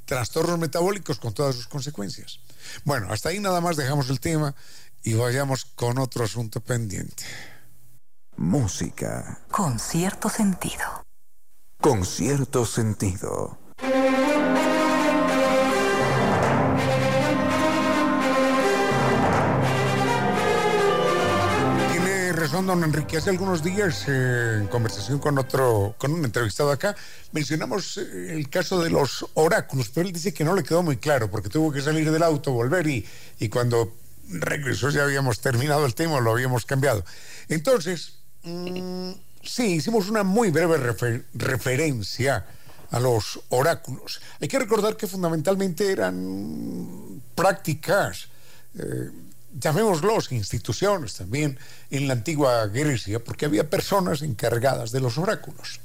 Trastornos metabólicos con todas sus consecuencias. Bueno, hasta ahí nada más dejamos el tema y vayamos con otro asunto pendiente. Música. Con cierto sentido. Con cierto sentido. Don Enrique. Hace algunos días, eh, en conversación con otro, con un entrevistado acá, mencionamos eh, el caso de los oráculos, pero él dice que no le quedó muy claro porque tuvo que salir del auto, volver y, y cuando regresó ya habíamos terminado el tema, lo habíamos cambiado. Entonces, mm, sí, hicimos una muy breve referencia a los oráculos. Hay que recordar que fundamentalmente eran prácticas. Eh, llamémoslos instituciones también en la antigua Grecia, porque había personas encargadas de los oráculos.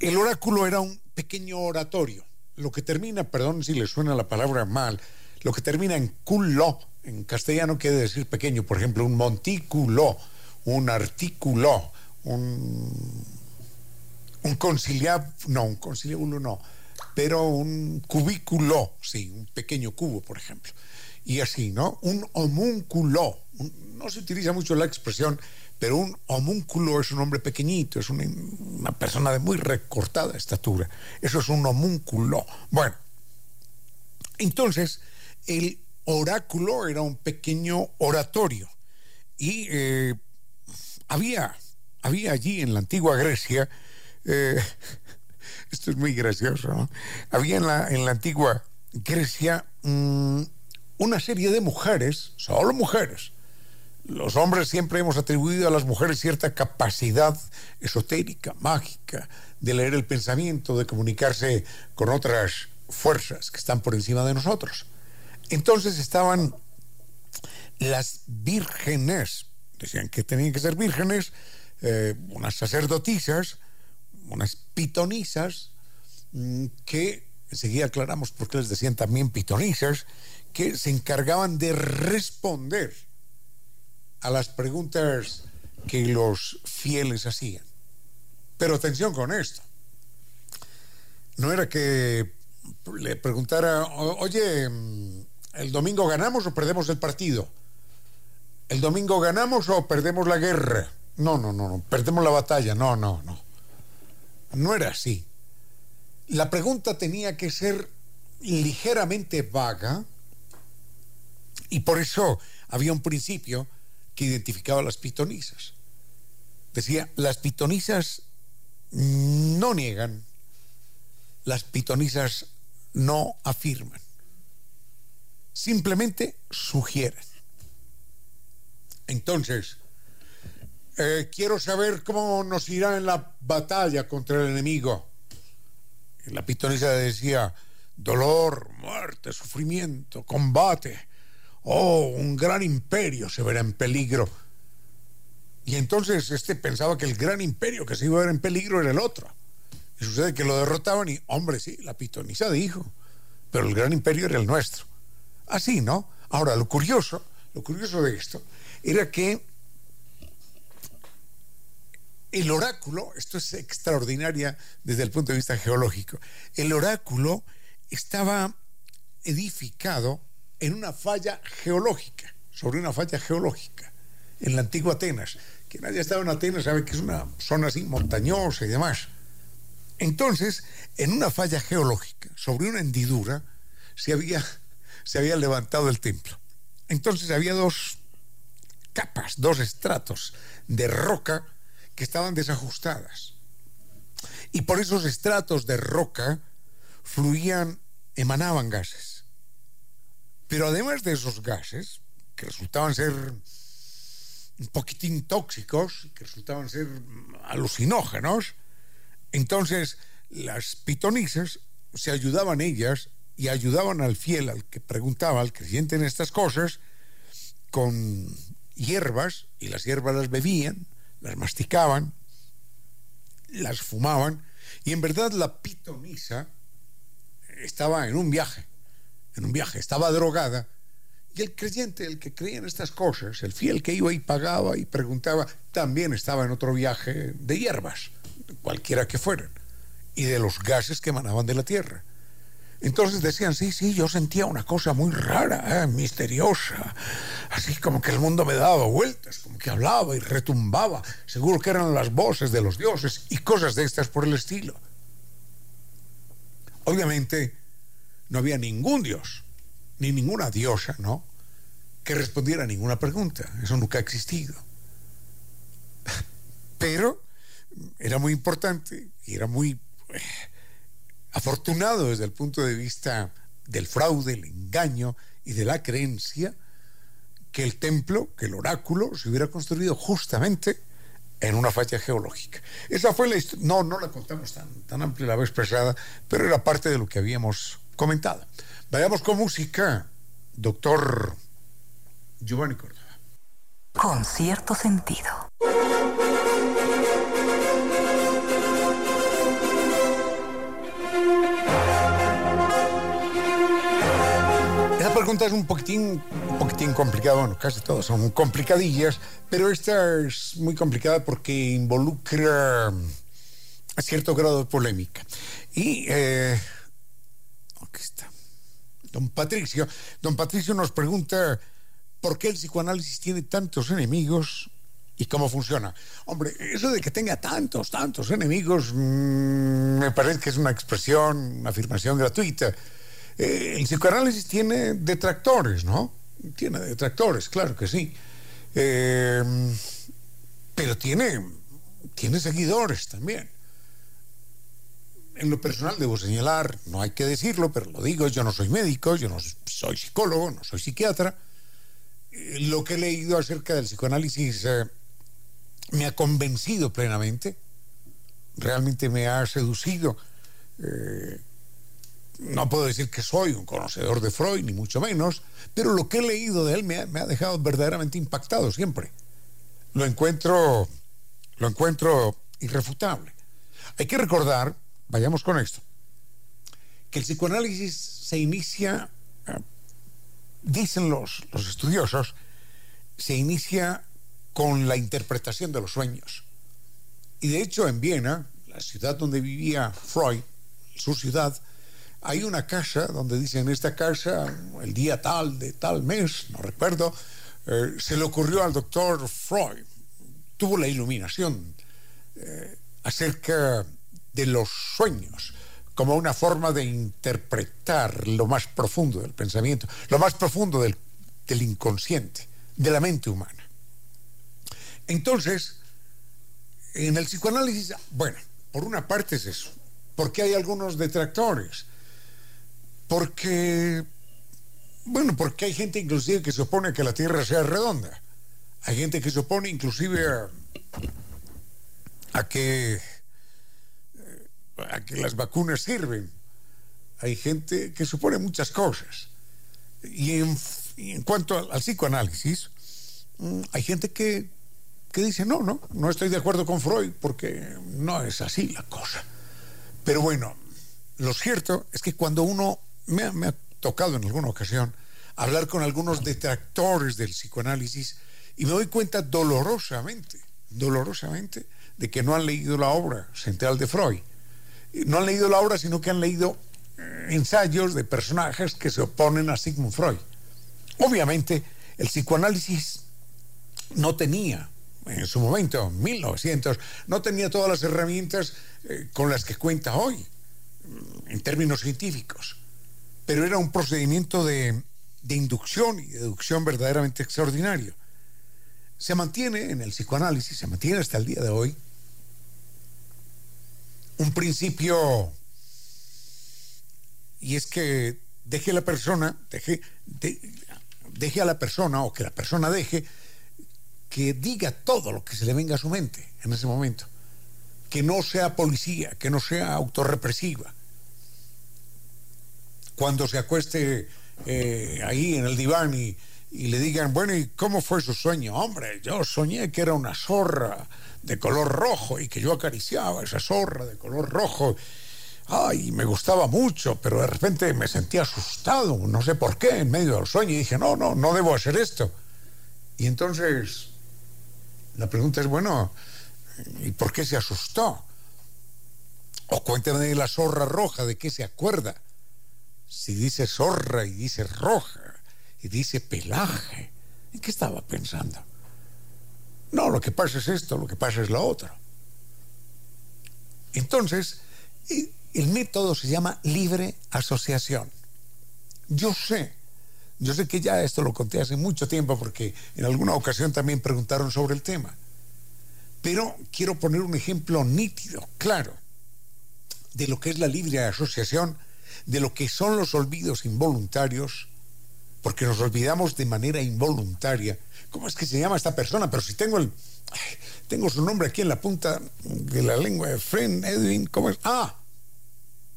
El oráculo era un pequeño oratorio, lo que termina, perdón si le suena la palabra mal, lo que termina en culo, en castellano quiere decir pequeño, por ejemplo, un montículo, un artículo, un, un conciliábulo, no, un conciliábulo no, pero un cubículo, sí, un pequeño cubo, por ejemplo. Y así, ¿no? Un homúnculo. no se utiliza mucho la expresión, pero un homúnculo es un hombre pequeñito, es una, persona de muy recortada estatura. Eso es un homúnculo. Bueno, entonces, el oráculo era un pequeño oratorio y eh, había, había allí en la antigua Grecia, eh, esto es muy gracioso, ¿no? había en la, en la antigua Grecia mm, una serie de mujeres, solo mujeres. Los hombres siempre hemos atribuido a las mujeres cierta capacidad esotérica, mágica, de leer el pensamiento, de comunicarse con otras fuerzas que están por encima de nosotros. Entonces estaban las vírgenes, decían que tenían que ser vírgenes, eh, unas sacerdotisas, unas pitonisas, mm, que enseguida aclaramos por qué les decían también pitonisas, que se encargaban de responder a las preguntas que los fieles hacían. Pero atención con esto. No era que le preguntara, oye, mm, ¿el domingo ganamos o perdemos el partido? ¿El domingo ganamos o perdemos la guerra? No, no, no, no, perdemos la batalla, no, no, no. No era así. La pregunta tenía que ser ligeramente vaga y por eso había un principio que identificaba a las pitonisas. Decía, las pitonisas no niegan, las pitonisas no afirman, simplemente sugieren. Entonces, eh, quiero saber cómo nos irá en la batalla contra el enemigo. la pitonisa decía, dolor, muerte, sufrimiento, combate. Oh, un gran imperio se verá en peligro. Y entonces este pensaba que el gran imperio que se iba a ver en peligro era el otro. Y sucede que lo derrotaban y, hombre, sí, la pitonisa dijo, pero el gran imperio era el nuestro. Así, ¿no? Ahora, lo curioso, lo curioso de esto era que el oráculo, esto es extraordinaria desde el punto de vista geológico, el oráculo estaba edificado en una falla geológica, sobre una falla geológica, en la antigua Atenas. Quien haya estado en Atenas sabe que es una zona así montañosa y demás. Entonces, en una falla geológica, sobre una hendidura, se había, se había levantado el templo. Entonces había dos capas, dos estratos de roca que estaban desajustadas. Y por esos estratos de roca fluían, emanaban gases. Pero además de esos gases, que resultaban ser un poquitín tóxicos, que resultaban ser alucinógenos, entonces, las pitonisas se ayudaban ellas y ayudaban al fiel, al que preguntaba, al creyente en estas cosas, con hierbas, y las hierbas las bebían, las masticaban, las fumaban, y en verdad la pitonisa estaba en un viaje, en un viaje, estaba drogada, y el creyente, el que creía en estas cosas, el fiel que iba y pagaba y preguntaba, también estaba en otro viaje de hierbas cualquiera que fueran, y de los gases que emanaban de la Tierra. Entonces decían, sí, sí, yo sentía una cosa muy rara, ¿eh? misteriosa, así como que el mundo me daba vueltas, como que hablaba y retumbaba, seguro que eran las voces de los dioses y cosas de estas por el estilo. Obviamente no había ningún dios, ni ninguna diosa, ¿no? Que respondiera a ninguna pregunta, eso nunca ha existido. Pero era muy importante y era muy eh, afortunado desde el punto de vista del fraude, el engaño y de la creencia que el templo, que el oráculo se hubiera construido justamente en una falla geológica. Esa fue la historia, no, no la contamos tan, tan amplia la vez pasada, pero era parte de lo que habíamos comentado. Vayamos con música, doctor Giovanni Córdoba. Con cierto sentido. pregunta es un poquitín, un poquitín complicada, bueno, casi todas son complicadillas, pero esta es muy complicada porque involucra cierto grado de polémica. Y, eh, aquí está, don Patricio. Don Patricio nos pregunta por qué el psicoanálisis tiene tantos enemigos y cómo funciona. Hombre, eso de que tenga tantos, tantos enemigos, mm, me parece que es una expresión, una afirmación gratuita. Eh, el psicoanálisis tiene detractores, ¿no? Tiene detractores, claro que sí. Eh, pero tiene, tiene seguidores también. En lo personal debo señalar, no hay que decirlo, pero lo digo, yo no soy médico, yo no soy psicólogo, no soy psiquiatra. Eh, lo que he leído acerca del psicoanálisis me ha convencido plenamente, realmente me ha seducido. Eh, no puedo decir que soy un conocedor de Freud, ni mucho menos, pero lo que he leído de él me ha, dejado verdaderamente impactado siempre. Lo encuentro, lo encuentro irrefutable. Hay que recordar, vayamos con esto, que el psicoanálisis se inicia, eh, dicen los, los estudiosos, se inicia con la interpretación de los sueños. Y de hecho en Viena, la ciudad donde vivía Freud, su ciudad, hay una casa donde dicen, esta casa, el día tal de tal mes, no recuerdo, eh, se le ocurrió al doctor Freud, tuvo la iluminación eh, acerca de los sueños como una forma de interpretar lo más profundo del pensamiento, lo más profundo del, del inconsciente, de la mente humana. Entonces, en el psicoanálisis, bueno, por una parte es eso. porque hay algunos detractores? Porque, bueno, porque hay gente inclusive que se opone a que la Tierra sea redonda. Hay gente que se opone inclusive a, que, a que las vacunas sirven. Hay gente que a muchas cosas. Y en, cuanto al psicoanálisis, mm, hay gente que que dice, no, no, no estoy de acuerdo con Freud porque no es así la cosa. Pero bueno, lo cierto es que cuando uno me ha, tocado en alguna ocasión hablar con algunos detractores del psicoanálisis y me doy cuenta dolorosamente, dolorosamente, de que no han leído la obra central de Freud. No han leído la obra, sino que han leído eh, ensayos de personajes que se oponen a Sigmund Freud. Obviamente, el psicoanálisis no tenía en su momento, 1900, no tenía todas las herramientas eh, con las que cuenta hoy, mm, en términos científicos, pero era un procedimiento de, de inducción y deducción verdaderamente extraordinario. Se mantiene en el psicoanálisis, se mantiene hasta el día de hoy, un principio, y es que deje a la persona, deje, deje a la persona, o que la persona deje, que diga todo lo que se le venga a su mente en ese momento. Que no sea policía, que no sea autorrepresiva. Cuando se acueste eh, ahí en el diván y, y le digan, bueno, ¿y cómo fue su sueño? Hombre, yo soñé que era una zorra de color rojo y que yo acariciaba esa zorra de color rojo. Ay, me gustaba mucho, pero de repente me sentí asustado, no sé por qué, en medio del sueño, y dije, no, no, no debo hacer esto. Y entonces la pregunta es, bueno, ¿y por qué se asustó? O cuéntame la zorra roja, ¿de qué se acuerda? Si dice zorra y dice roja y dice pelaje, ¿en qué estaba pensando? No, lo que pasa es esto, lo que pasa es lo otro. Entonces, el método se llama libre asociación. Yo sé yo sé que ya esto lo conté hace mucho tiempo porque en alguna ocasión también preguntaron sobre el tema. Pero quiero poner un ejemplo nítido, claro, de lo que es la libre asociación, de lo que son los olvidos involuntarios, porque nos olvidamos de manera involuntaria. ¿Cómo es que se llama esta persona? Pero si tengo el tengo su nombre aquí en la punta de la lengua, Friend Edwin, ¿cómo es? Ah,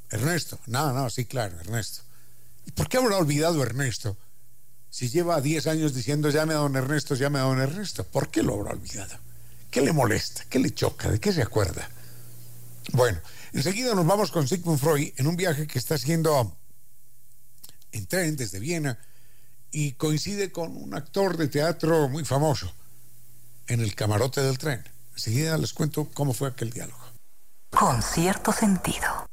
Ernesto. No, no, sí, claro, Ernesto. ¿Y por qué habrá olvidado Ernesto? Si lleva 10 años diciendo llame a don Ernesto, llame a don Ernesto, ¿por qué lo habrá olvidado? ¿Qué le molesta? ¿Qué le choca? ¿De qué se acuerda? Bueno, enseguida nos vamos con Sigmund Freud en un viaje que está haciendo en tren desde Viena y coincide con un actor de teatro muy famoso en el camarote del tren. Enseguida les cuento cómo fue aquel diálogo. Con cierto sentido.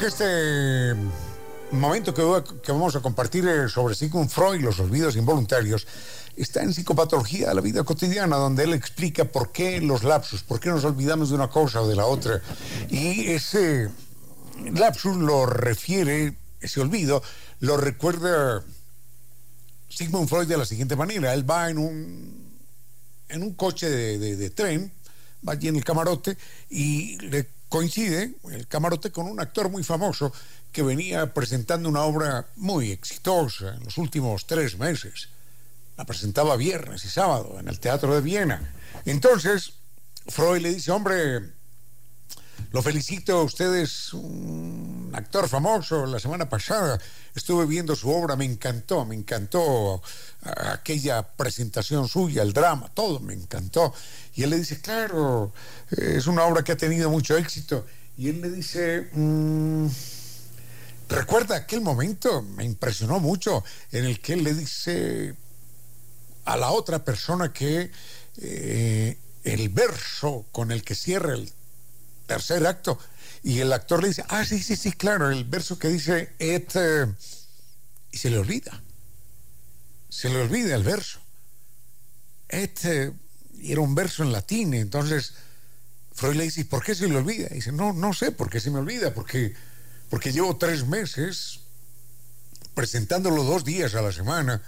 Que este momento que, vamos a compartir sobre Sigmund Freud, los olvidos involuntarios, está en psicopatología de la vida cotidiana, donde él explica por qué los lapsus, por qué nos olvidamos de una cosa o de la otra. Y ese lapsus lo refiere, ese olvido, lo recuerda Sigmund Freud de la siguiente manera. Él va en un, en un coche de, de tren, va allí en el camarote y le coincide el camarote con un actor muy famoso que venía presentando una obra muy exitosa en los últimos tres meses. La presentaba viernes y sábado en el Teatro de Viena. Entonces, Freud le dice, hombre, lo felicito, usted es un actor famoso. La semana pasada estuve viendo su obra, me encantó, me encantó aquella presentación suya, el drama, todo me encantó. Y él le dice, claro, es una obra que ha tenido mucho éxito. Y él le dice, mm, recuerda aquel momento, me impresionó mucho, en el que él le dice a la otra persona que eh, el verso con el que cierra el tercer acto, y el actor le dice, ah, sí, sí, sí, claro, el verso que dice, et, eh", y se le olvida, se le olvida el verso. Et, eh", y era un verso en latín, entonces Freud le dice, ¿por qué se le olvida? Y dice, no, no sé por qué se me olvida, porque, porque llevo tres meses presentándolo dos días a la semana,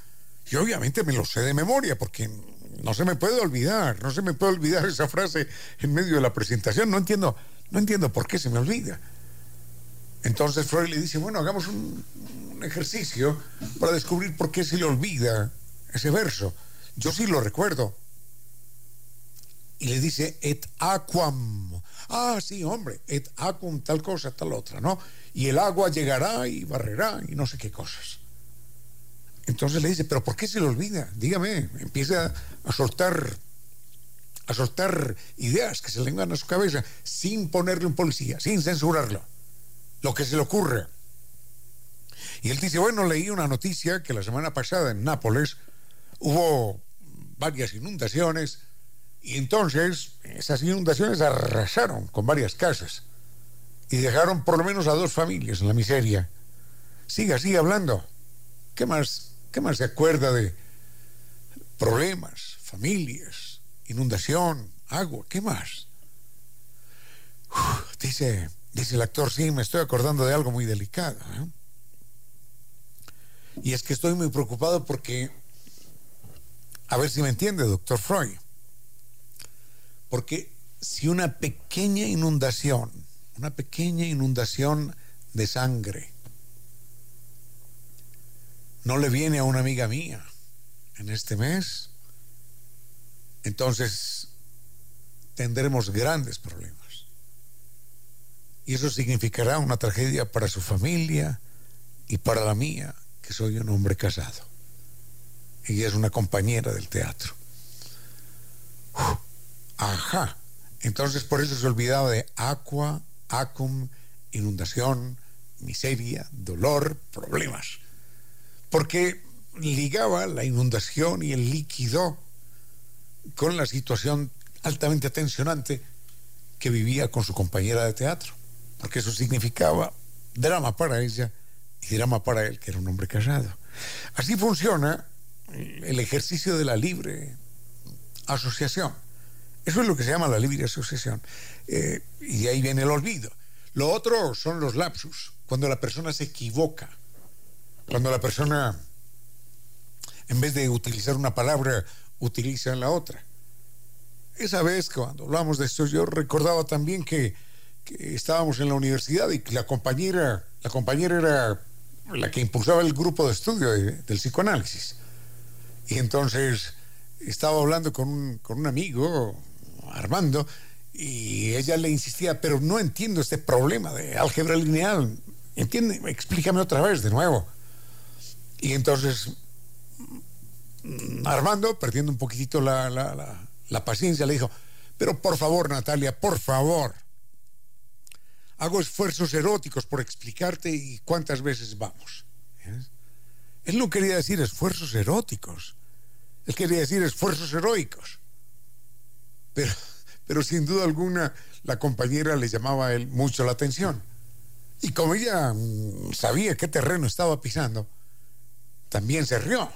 y obviamente me lo sé de memoria, porque no se me puede olvidar, no se me puede olvidar esa frase en medio de la presentación, no entiendo, no entiendo por qué se me olvida. Entonces Freud le dice, bueno, hagamos un, un ejercicio para descubrir por qué se le olvida ese verso. Yo sí lo recuerdo, y le dice et aquam. Ah, sí, hombre, et aquam tal cosa, tal otra, ¿no? Y el agua llegará y barrerá y no sé qué cosas. Entonces le dice, pero ¿por qué se le olvida? Dígame, empieza a soltar a soltar ideas que se le vengan a su cabeza sin ponerle un policía, sin censurarlo. Lo que se le ocurre. Y él dice, bueno, leí una noticia que la semana pasada en Nápoles hubo varias inundaciones y entonces esas inundaciones arrasaron con varias casas y dejaron por lo menos a dos familias en la miseria. Siga, sigue hablando. ¿Qué más, qué más se acuerda de problemas, familias, inundación, agua? ¿Qué más? dice, dice el actor, sí, me estoy acordando de algo muy delicado. ¿eh? Y es que estoy muy preocupado porque, a ver si me entiende, doctor Freud. Porque si una pequeña inundación, una pequeña inundación de sangre, no le viene a una amiga mía en este mes, entonces tendremos grandes problemas. Y eso significará una tragedia para su familia y para la mía, que soy un hombre casado. Ella es una compañera del teatro. Ajá. Entonces por eso se olvidaba de aqua, acum, inundación, miseria, dolor, problemas. Porque ligaba la inundación y el líquido con la situación altamente tensionante que vivía con su compañera de teatro. Porque eso significaba drama para ella y drama para él, que era un hombre casado. Así funciona el ejercicio de la libre asociación. Eso es lo que se llama la libre asociación. Eh, y de ahí viene el olvido. Lo otro son los lapsus, cuando la persona se equivoca, cuando la persona, en vez de utilizar una palabra, utiliza la otra. Esa vez, cuando hablamos de esto, yo recordaba también que, estábamos en la universidad y que la compañera, la compañera era la que impulsaba el grupo de estudio del psicoanálisis. Y entonces estaba hablando con un, con un amigo, Armando, y ella le insistía, pero no entiendo este problema de álgebra lineal. ¿Entiende? Explícame otra vez de nuevo. Y entonces Armando, perdiendo un poquitito la, la, paciencia, le dijo, pero por favor, Natalia, por favor, hago esfuerzos eróticos por explicarte y cuántas veces vamos. Él no quería decir esfuerzos eróticos, él quería decir esfuerzos heroicos. Pero, pero sin duda alguna la compañera le llamaba a él mucho la atención. Y como ella mm, sabía qué terreno estaba pisando, también se rió.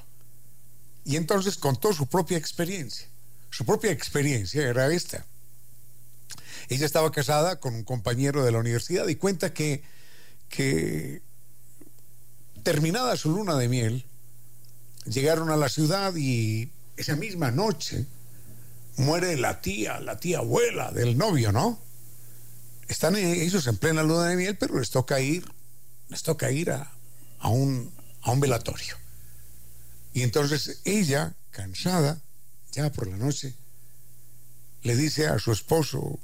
Y entonces contó su propia experiencia. Su propia experiencia era esta. Ella estaba casada con un compañero de la universidad y cuenta que, que terminada su luna de miel, llegaron a la ciudad y esa misma noche muere la tía, la tía abuela del novio, ¿no? Están ellos en plena luna de miel, pero les toca ir, les toca ir a, a, un, a un velatorio. Y entonces ella, cansada, ya por la noche, le dice a su esposo,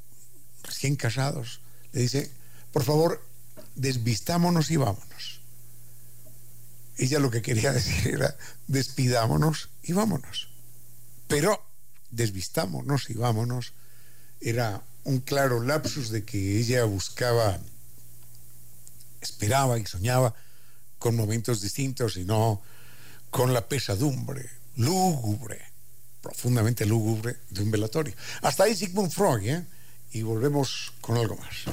recién casados, le dice, por favor, desvistámonos y vámonos. Ella lo que quería decir era, despidámonos y vámonos. Pero desvistámonos y vámonos era un claro lapsus de que ella buscaba, esperaba y soñaba con momentos distintos y no con la pesadumbre lúgubre, profundamente lúgubre de un velatorio. Hasta ahí Sigmund Freud, ¿eh? Y volvemos con algo más.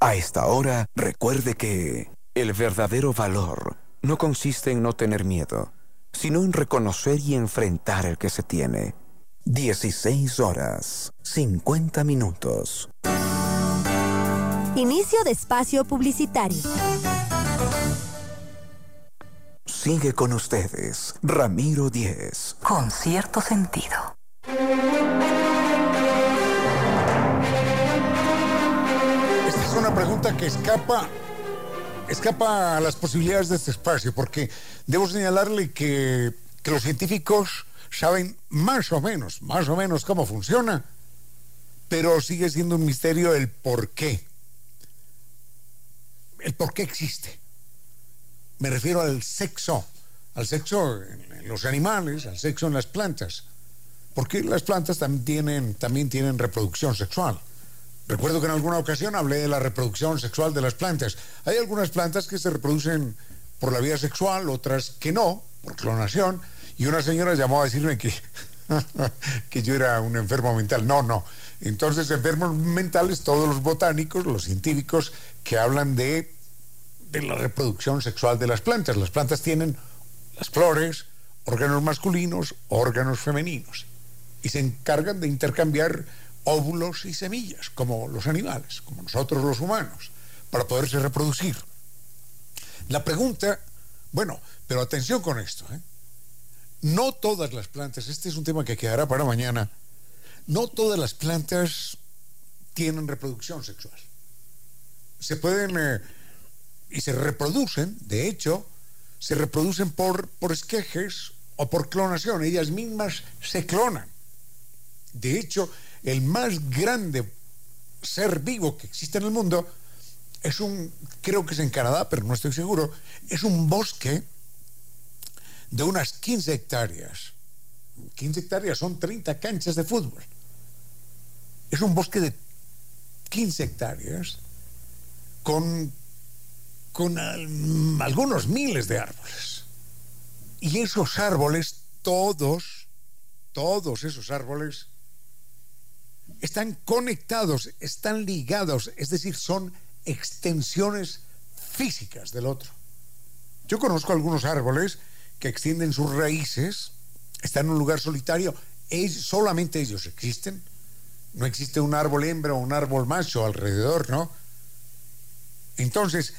A esta hora, recuerde que el verdadero valor no consiste en no tener miedo, sino en reconocer y enfrentar el que se tiene. 16 horas, 50 minutos. Inicio de espacio publicitario. Sigue con ustedes, Ramiro Díez. Con cierto sentido. Esta es una pregunta que escapa escapa a las posibilidades de este espacio, porque debo señalarle que, que los científicos saben más o menos, más o menos cómo funciona, pero sigue siendo un misterio el por qué. El por qué existe. Me refiero al sexo, al sexo en los animales, al sexo en las plantas, porque las plantas también tienen, también tienen reproducción sexual. Recuerdo que en alguna ocasión hablé de la reproducción sexual de las plantas. Hay algunas plantas que se reproducen por la vía sexual, otras que no, por clonación. Y una señora llamó a decirme que, que yo era un enfermo mental. No, no. Entonces, enfermos mentales, todos los botánicos, los científicos que hablan de, de la reproducción sexual de las plantas. Las plantas tienen las flores, órganos masculinos, órganos femeninos. Y se encargan de intercambiar óvulos y semillas, como los animales, como nosotros los humanos, para poderse reproducir. La pregunta, bueno, pero atención con esto, ¿eh? no todas las plantas, este es un tema que quedará para mañana, no todas las plantas tienen reproducción sexual. Se pueden eh, y se reproducen, de hecho, se reproducen por, por esquejes o por clonación, ellas mismas se clonan. De hecho, el más grande ser vivo que existe en el mundo es un, creo que es en Canadá, pero no estoy seguro, es un bosque de unas 15 hectáreas. 15 hectáreas son 30 canchas de fútbol. Es un bosque de 15 hectáreas con, con algunos miles de árboles. Y esos árboles, todos, todos esos árboles, están conectados, están ligados, es decir, son extensiones físicas del otro. Yo conozco algunos árboles que extienden sus raíces, están en un lugar solitario, solamente ellos existen. No existe un árbol hembra o un árbol macho alrededor, ¿no? Entonces,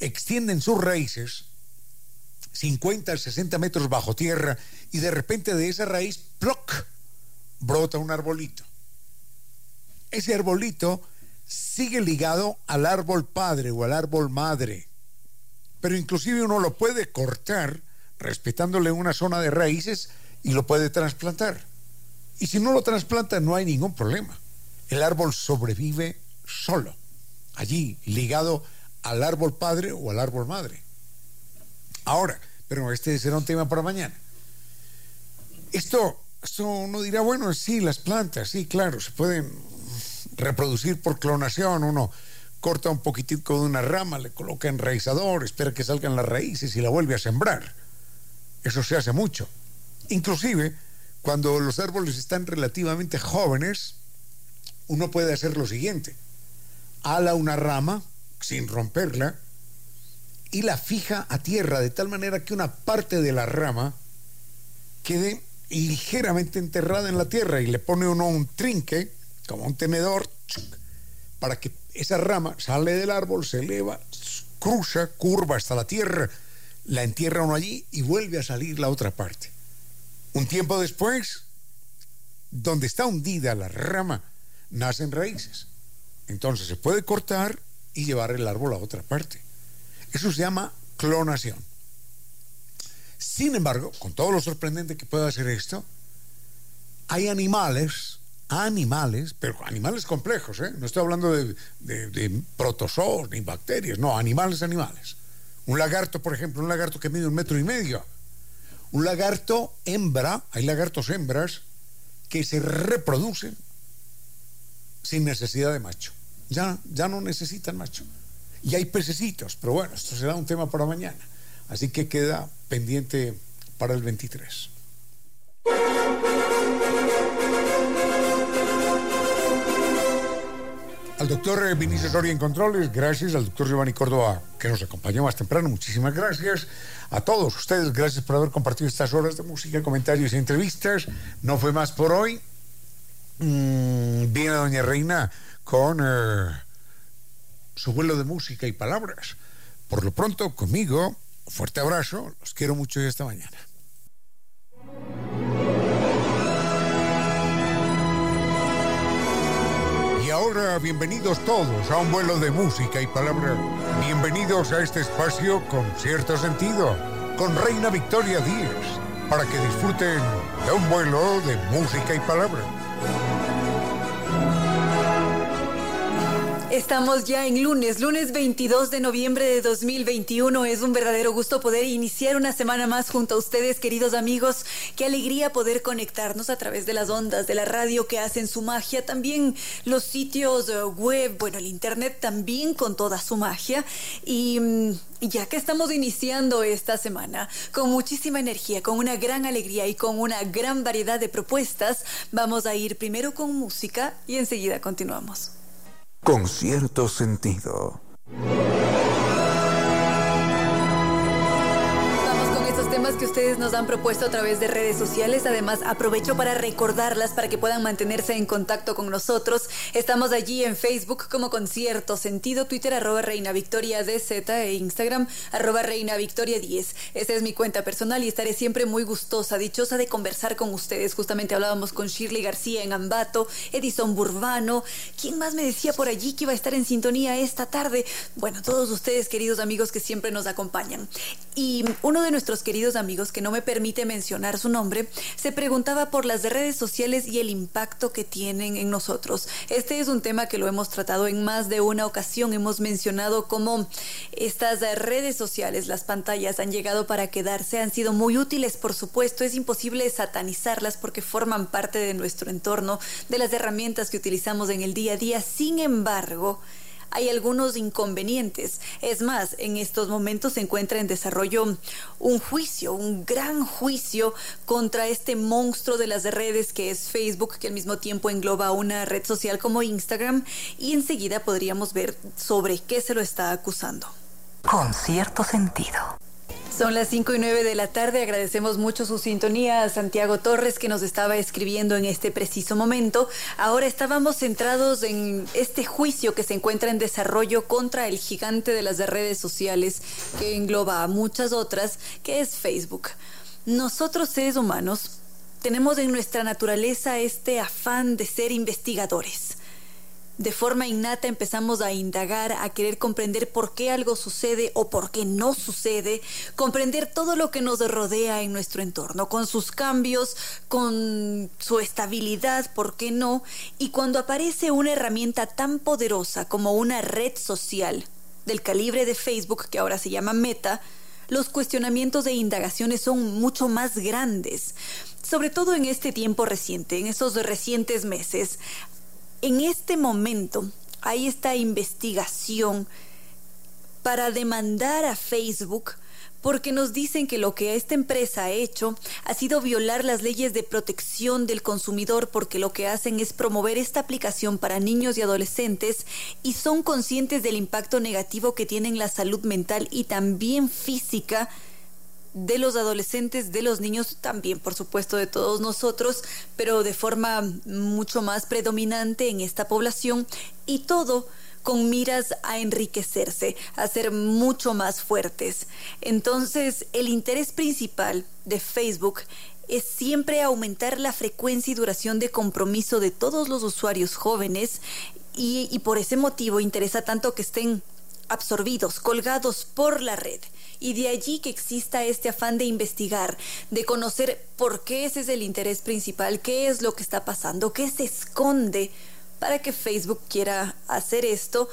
extienden sus raíces 50, 60 metros bajo tierra y de repente de esa raíz, ¡ploc! brota un arbolito ese arbolito sigue ligado al árbol padre o al árbol madre. Pero inclusive uno lo puede cortar respetándole una zona de raíces y lo puede trasplantar. Y si no lo trasplanta no hay ningún problema. El árbol sobrevive solo, allí ligado al árbol padre o al árbol madre. Ahora, pero este será un tema para mañana. Esto, esto uno dirá, bueno, sí, las plantas, sí, claro, se pueden reproducir por clonación, uno corta un poquitico de una rama, le coloca enraizador, espera que salgan las raíces y la vuelve a sembrar. Eso se hace mucho. Inclusive, cuando los árboles están relativamente jóvenes, uno puede hacer lo siguiente. Ala una rama, sin romperla y la fija a tierra de tal manera que una parte de la rama quede ligeramente enterrada en la tierra y le pone uno un trinque, como un tenedor, para que esa rama sale del árbol, se eleva, cruza, curva hasta la tierra, la entierra uno allí y vuelve a salir la otra parte. Un tiempo después, donde está hundida la rama, nacen raíces. Entonces se puede cortar y llevar el árbol a otra parte. Eso se llama clonación. Sin embargo, con todo lo sorprendente que puede hacer esto, hay animales, animales, pero animales complejos, ¿eh? no estoy hablando de, de protozoos ni bacterias, no, animales, animales. Un lagarto, por ejemplo, un lagarto que mide un metro y medio. Un lagarto hembra, hay lagartos hembras que se reproducen sin necesidad de macho. Ya, ya no necesitan macho. Y hay pececitos, pero bueno, esto será un tema para mañana. Así que queda pendiente para el 23. Al doctor eh, Vinicius Soria Controles, gracias. Al doctor Giovanni Córdoba, que nos acompañó más temprano, muchísimas gracias. A todos ustedes, gracias por haber compartido estas horas de música, comentarios y entrevistas. No fue más por hoy. Mm, viene Doña Reina con su vuelo de música y palabras. Por lo pronto, conmigo, fuerte abrazo, los quiero mucho y esta mañana. Y ahora, bienvenidos todos a un vuelo de música y palabras. Bienvenidos a este espacio con cierto sentido, con Reina Victoria Díez, para que disfruten de un vuelo de música y palabras. Estamos ya en lunes, lunes 22 de noviembre de 2021. Es un verdadero gusto poder iniciar una semana más junto a ustedes, queridos amigos. Qué alegría poder conectarnos a través de las ondas de la radio que hacen su magia. También los sitios eh, web, bueno, el internet también con toda su magia. Y mm, ya que estamos iniciando esta semana con muchísima energía, con una gran alegría y con una gran variedad de propuestas, vamos a ir primero con música y enseguida continuamos con cierto sentido. Temas que ustedes nos han propuesto a través de redes sociales. Además, aprovecho para recordarlas para que puedan mantenerse en contacto con nosotros. Estamos allí en Facebook como Concierto Sentido, Twitter arroba Reina Victoria DZ e Instagram arroba Reina Victoria 10. Esta es mi cuenta personal y estaré siempre muy gustosa, dichosa de conversar con ustedes. Justamente hablábamos con Shirley García en Ambato, Edison Burbano. ¿Quién más me decía por allí que iba a estar en sintonía esta tarde? Bueno, todos ustedes, queridos amigos que siempre nos acompañan. Y uno de nuestros queridos amigos que no me permite mencionar su nombre, se preguntaba por las redes sociales y el impacto que tienen en nosotros. Este es un tema que lo hemos tratado en más de una ocasión. Hemos mencionado cómo estas redes sociales, las pantallas han llegado para quedarse, han sido muy útiles, por supuesto. Es imposible satanizarlas porque forman parte de nuestro entorno, de las herramientas que utilizamos en el día a día. Sin embargo, hay algunos inconvenientes. Es más, en estos momentos se encuentra en desarrollo un juicio, un gran juicio contra este monstruo de las redes que es Facebook, que al mismo tiempo engloba una red social como Instagram, y enseguida podríamos ver sobre qué se lo está acusando. Con cierto sentido. Son las 5 y 9 de la tarde. Agradecemos mucho su sintonía a Santiago Torres que nos estaba escribiendo en este preciso momento. Ahora estábamos centrados en este juicio que se encuentra en desarrollo contra el gigante de las redes sociales que engloba a muchas otras, que es Facebook. Nosotros seres humanos tenemos en nuestra naturaleza este afán de ser investigadores de forma innata empezamos a indagar, a querer comprender por qué algo sucede o por qué no sucede, comprender todo lo que nos rodea en nuestro entorno, con sus cambios, con su estabilidad, por qué no, y cuando aparece una herramienta tan poderosa como una red social del calibre de Facebook, que ahora se llama Meta, los cuestionamientos e indagaciones son mucho más grandes sobre todo en este tiempo reciente, en esos recientes meses, en este momento hay esta investigación para demandar a Facebook porque nos dicen que lo que esta empresa ha hecho ha sido violar las leyes de protección del consumidor porque lo que hacen es promover esta aplicación para niños y adolescentes y son conscientes del impacto negativo que tiene en la salud mental y también física de los adolescentes, de los niños, también por supuesto de todos nosotros, pero de forma mucho más predominante en esta población y todo con miras a enriquecerse, a ser mucho más fuertes. Entonces, el interés principal de Facebook es siempre aumentar la frecuencia y duración de compromiso de todos los usuarios jóvenes y, por ese motivo interesa tanto que estén absorbidos, colgados por la red. Y de allí que exista este afán de investigar, de conocer por qué ese es el interés principal, qué es lo que está pasando, qué se esconde para que Facebook quiera hacer esto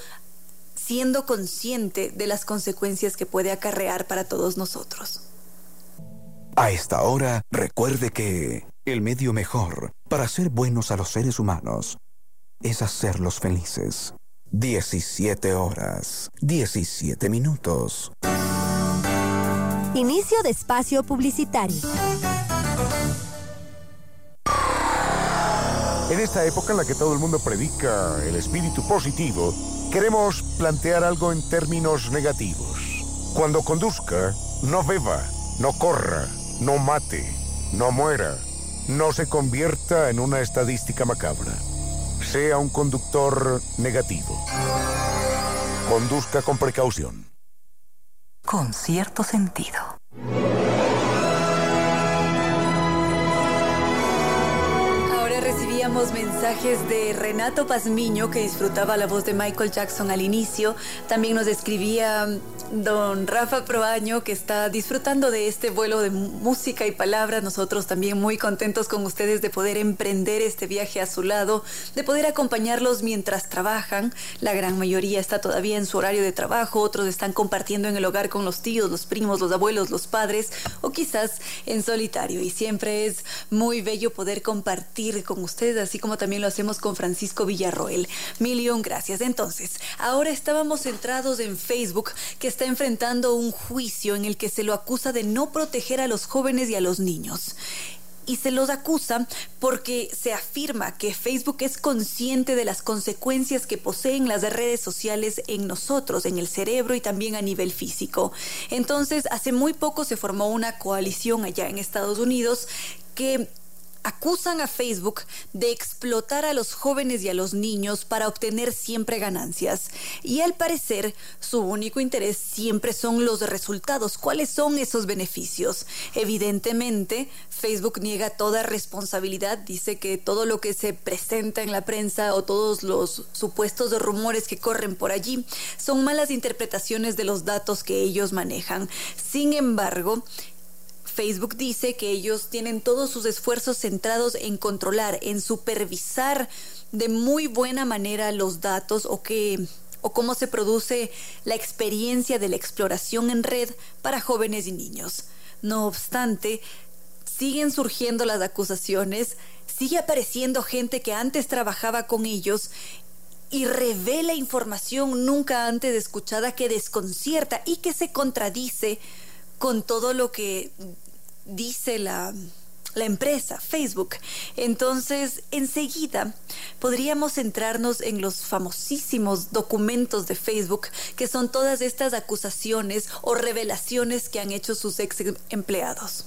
siendo consciente de las consecuencias que puede acarrear para todos nosotros. A esta hora, recuerde que el medio mejor para ser buenos a los seres humanos es hacerlos felices. 17 horas, 17 minutos. Inicio de espacio publicitario. En esta época en la que todo el mundo predica el espíritu positivo, queremos plantear algo en términos negativos. Cuando conduzca, no beba, no corra, no mate, no muera, no se convierta en una estadística macabra. Sea un conductor negativo. Conduzca con precaución. Con cierto sentido. recibíamos mensajes de Renato Pazmiño, que disfrutaba la voz de Michael Jackson al inicio. También nos escribía don Rafa Proaño, que está disfrutando de este vuelo de música y palabras. Nosotros también muy contentos con ustedes de poder emprender este viaje a su lado, de poder acompañarlos mientras trabajan. La gran mayoría está todavía en su horario de trabajo, otros están compartiendo en el hogar con los tíos, los primos, los abuelos, los padres, o quizás en solitario. Y siempre es muy bello poder compartir con ustedes así como también lo hacemos con Francisco Villarroel. Millón gracias. Entonces, ahora estábamos centrados en Facebook, que está enfrentando un juicio en el que se lo acusa de no proteger a los jóvenes y a los niños y se los acusa porque se afirma que Facebook es consciente de las consecuencias que poseen las redes sociales en nosotros, en el cerebro y también a nivel físico. Entonces, hace muy poco se formó una coalición allá en Estados Unidos que acusan a Facebook de explotar a los jóvenes y a los niños para obtener siempre ganancias. Y al parecer, su único interés siempre son los resultados. ¿Cuáles son esos beneficios? Evidentemente, Facebook niega toda responsabilidad, dice que todo lo que se presenta en la prensa o todos los supuestos rumores que corren por allí son malas interpretaciones de los datos que ellos manejan. Sin embargo, Facebook dice que ellos tienen todos sus esfuerzos centrados en controlar, en supervisar de muy buena manera los datos o que o cómo se produce la experiencia de la exploración en red para jóvenes y niños. No obstante, siguen surgiendo las acusaciones, sigue apareciendo gente que antes trabajaba con ellos y revela información nunca antes escuchada que desconcierta y que se contradice con todo lo que dice la, la empresa, Facebook. Entonces, enseguida podríamos centrarnos en los famosísimos documentos de Facebook, que son todas estas acusaciones o revelaciones que han hecho sus ex empleados.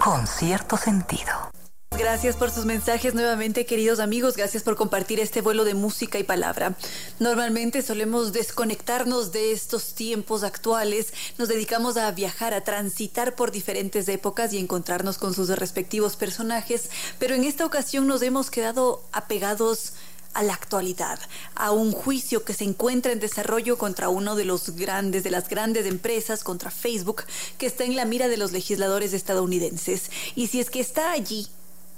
Con cierto sentido. Gracias por sus mensajes nuevamente, queridos amigos. Gracias por compartir este vuelo de música y palabra. Normalmente solemos desconectarnos de estos tiempos actuales. Nos dedicamos a viajar, a transitar por diferentes épocas y encontrarnos con sus respectivos personajes. Pero en esta ocasión nos hemos quedado apegados a la actualidad, a un juicio que se encuentra en desarrollo contra uno de los grandes, de las grandes empresas, contra Facebook, que está en la mira de los legisladores estadounidenses. Y si es que está allí,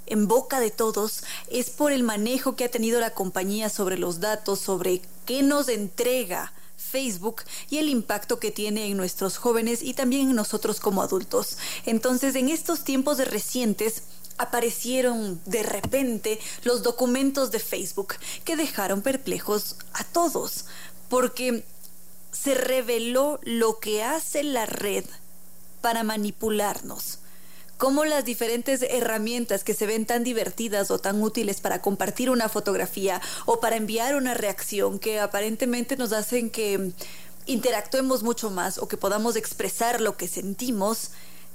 en boca de todos es por el manejo que ha tenido la compañía sobre los datos, sobre qué nos entrega Facebook y el impacto que tiene en nuestros jóvenes y también en nosotros como adultos. Entonces, en estos tiempos de recientes, aparecieron de repente los documentos de Facebook que dejaron perplejos a todos, porque se reveló lo que hace la red para manipularnos cómo las diferentes herramientas que se ven tan divertidas o tan útiles para compartir una fotografía o para enviar una reacción que aparentemente nos hacen que interactuemos mucho más o que podamos expresar lo que sentimos,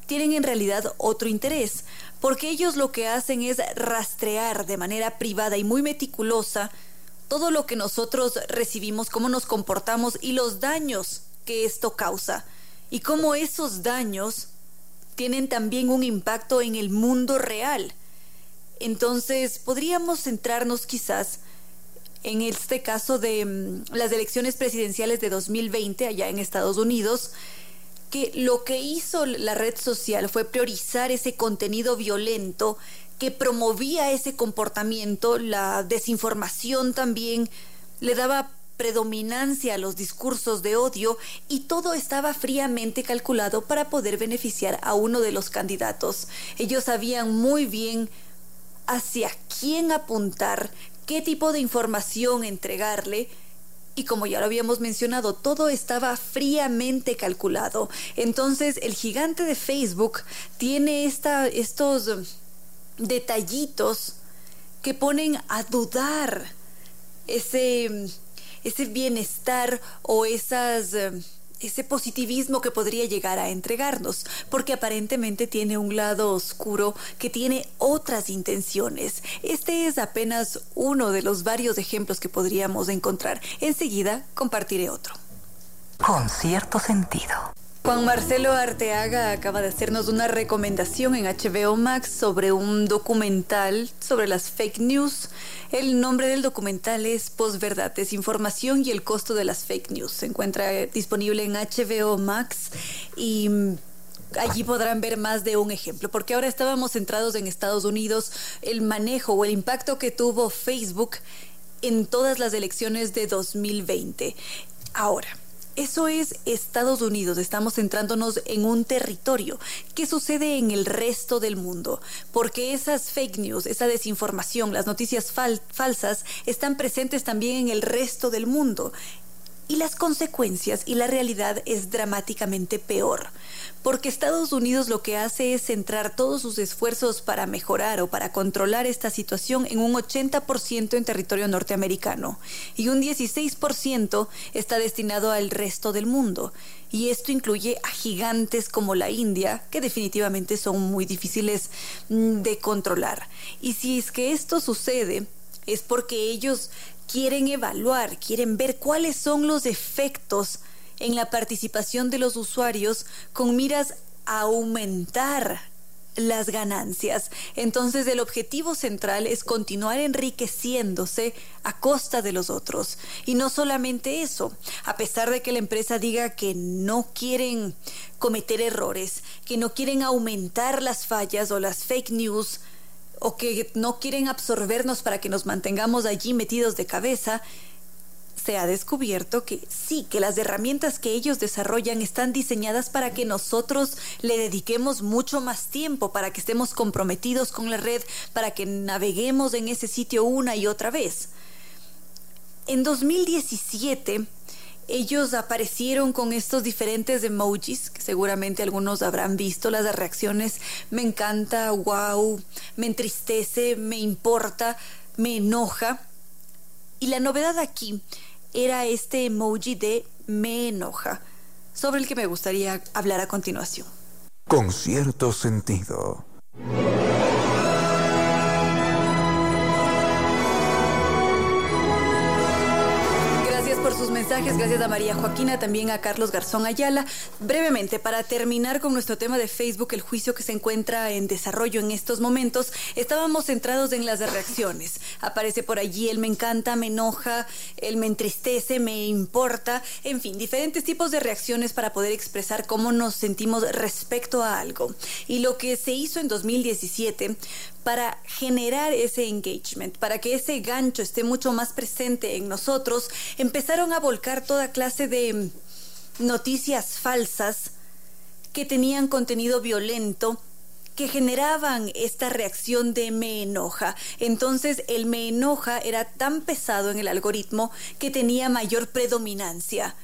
tienen en realidad otro interés, porque ellos lo que hacen es rastrear de manera privada y muy meticulosa todo lo que nosotros recibimos, cómo nos comportamos y los daños que esto causa, y cómo esos daños tienen también un impacto en el mundo real. Entonces, podríamos centrarnos quizás en este caso de mm, las elecciones presidenciales de 2020 allá en Estados Unidos, que lo que hizo la red social fue priorizar ese contenido violento que promovía ese comportamiento, la desinformación también le daba predominancia a los discursos de odio y todo estaba fríamente calculado para poder beneficiar a uno de los candidatos. Ellos sabían muy bien hacia quién apuntar, qué tipo de información entregarle, y como ya lo habíamos mencionado, todo estaba fríamente calculado. Entonces, el gigante de Facebook tiene esta, estos detallitos que ponen a dudar ese ese bienestar o esas eh, ese positivismo que podría llegar a entregarnos, porque aparentemente tiene un lado oscuro que tiene otras intenciones. Este es apenas uno de los varios ejemplos que podríamos encontrar. Enseguida compartiré otro. Con cierto sentido. Juan Marcelo Arteaga acaba de hacernos una recomendación en HBO Max sobre un documental sobre las fake news. El nombre del documental es Posverdad, Desinformación y el costo de las fake news. Se encuentra disponible en HBO Max y mm, allí podrán ver más de un ejemplo, porque ahora estábamos centrados en Estados Unidos, el manejo o el impacto que tuvo Facebook en todas las elecciones de 2020. Ahora, eso es Estados Unidos, estamos centrándonos en un territorio. ¿Qué sucede en el resto del mundo? Porque esas fake news, esa desinformación, las noticias falsas están presentes también en el resto del mundo. Y las consecuencias y la realidad es dramáticamente peor porque Estados Unidos lo que hace es centrar todos sus esfuerzos para mejorar o para controlar esta situación en un 80% en territorio norteamericano y un 16% está destinado al resto del mundo. Y esto incluye a gigantes como la India, que definitivamente son muy difíciles mm, de controlar. Y si es que esto sucede, es porque ellos quieren evaluar, quieren ver cuáles son los efectos en la participación de los usuarios con miras a aumentar las ganancias. Entonces el objetivo central es continuar enriqueciéndose a costa de los otros. Y no solamente eso, a pesar de que la empresa diga que no quieren cometer errores, que no quieren aumentar las fallas o las fake news, o que no quieren absorbernos para que nos mantengamos allí metidos de cabeza, se ha descubierto que sí, que las herramientas que ellos desarrollan están diseñadas para que nosotros le dediquemos mucho más tiempo, para que estemos comprometidos con la red, para que naveguemos en ese sitio una y otra vez. En 2017, ellos aparecieron con estos diferentes emojis, que seguramente algunos habrán visto, las reacciones, me encanta, wow, me entristece, me importa, me enoja. Y la novedad aquí era este emoji de me enoja, sobre el que me gustaría hablar a continuación. Con cierto sentido. Mensajes, gracias a María Joaquina, también a Carlos Garzón Ayala. Brevemente, para terminar con nuestro tema de Facebook, el juicio que se encuentra en desarrollo en estos momentos, estábamos centrados en las reacciones. Aparece por allí el me encanta, me enoja, el me entristece, me importa, en fin, diferentes tipos de reacciones para poder expresar cómo nos sentimos respecto a algo. Y lo que se hizo en 2017 para generar ese engagement, para que ese gancho esté mucho más presente en nosotros, empezaron a volcar toda clase de mm, noticias falsas que tenían contenido violento que generaban esta reacción de me enoja. Entonces el me enoja era tan pesado en el algoritmo que tenía mayor predominancia.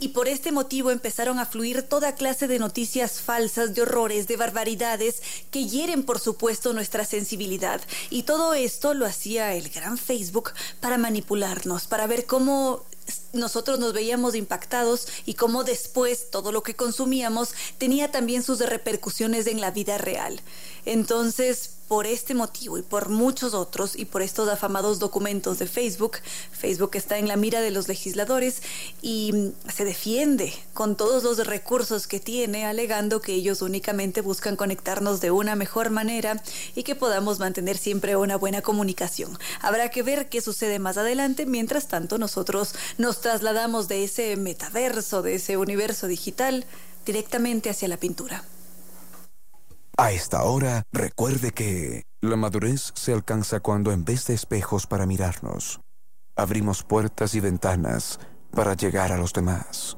Y por este motivo empezaron a fluir toda clase de noticias falsas, de horrores, de barbaridades que hieren por supuesto nuestra sensibilidad. Y todo esto lo hacía el gran Facebook para manipularnos, para ver cómo nosotros nos veíamos impactados y cómo después todo lo que consumíamos tenía también sus repercusiones en la vida real. Entonces, por este motivo y por muchos otros y por estos afamados documentos de Facebook, Facebook está en la mira de los legisladores y se defiende con todos los recursos que tiene, alegando que ellos únicamente buscan conectarnos de una mejor manera y que podamos mantener siempre una buena comunicación. Habrá que ver qué sucede más adelante, mientras tanto nosotros nos trasladamos de ese metaverso, de ese universo digital, directamente hacia la pintura. A esta hora, recuerde que la madurez se alcanza cuando en vez de espejos para mirarnos, abrimos puertas y ventanas para llegar a los demás.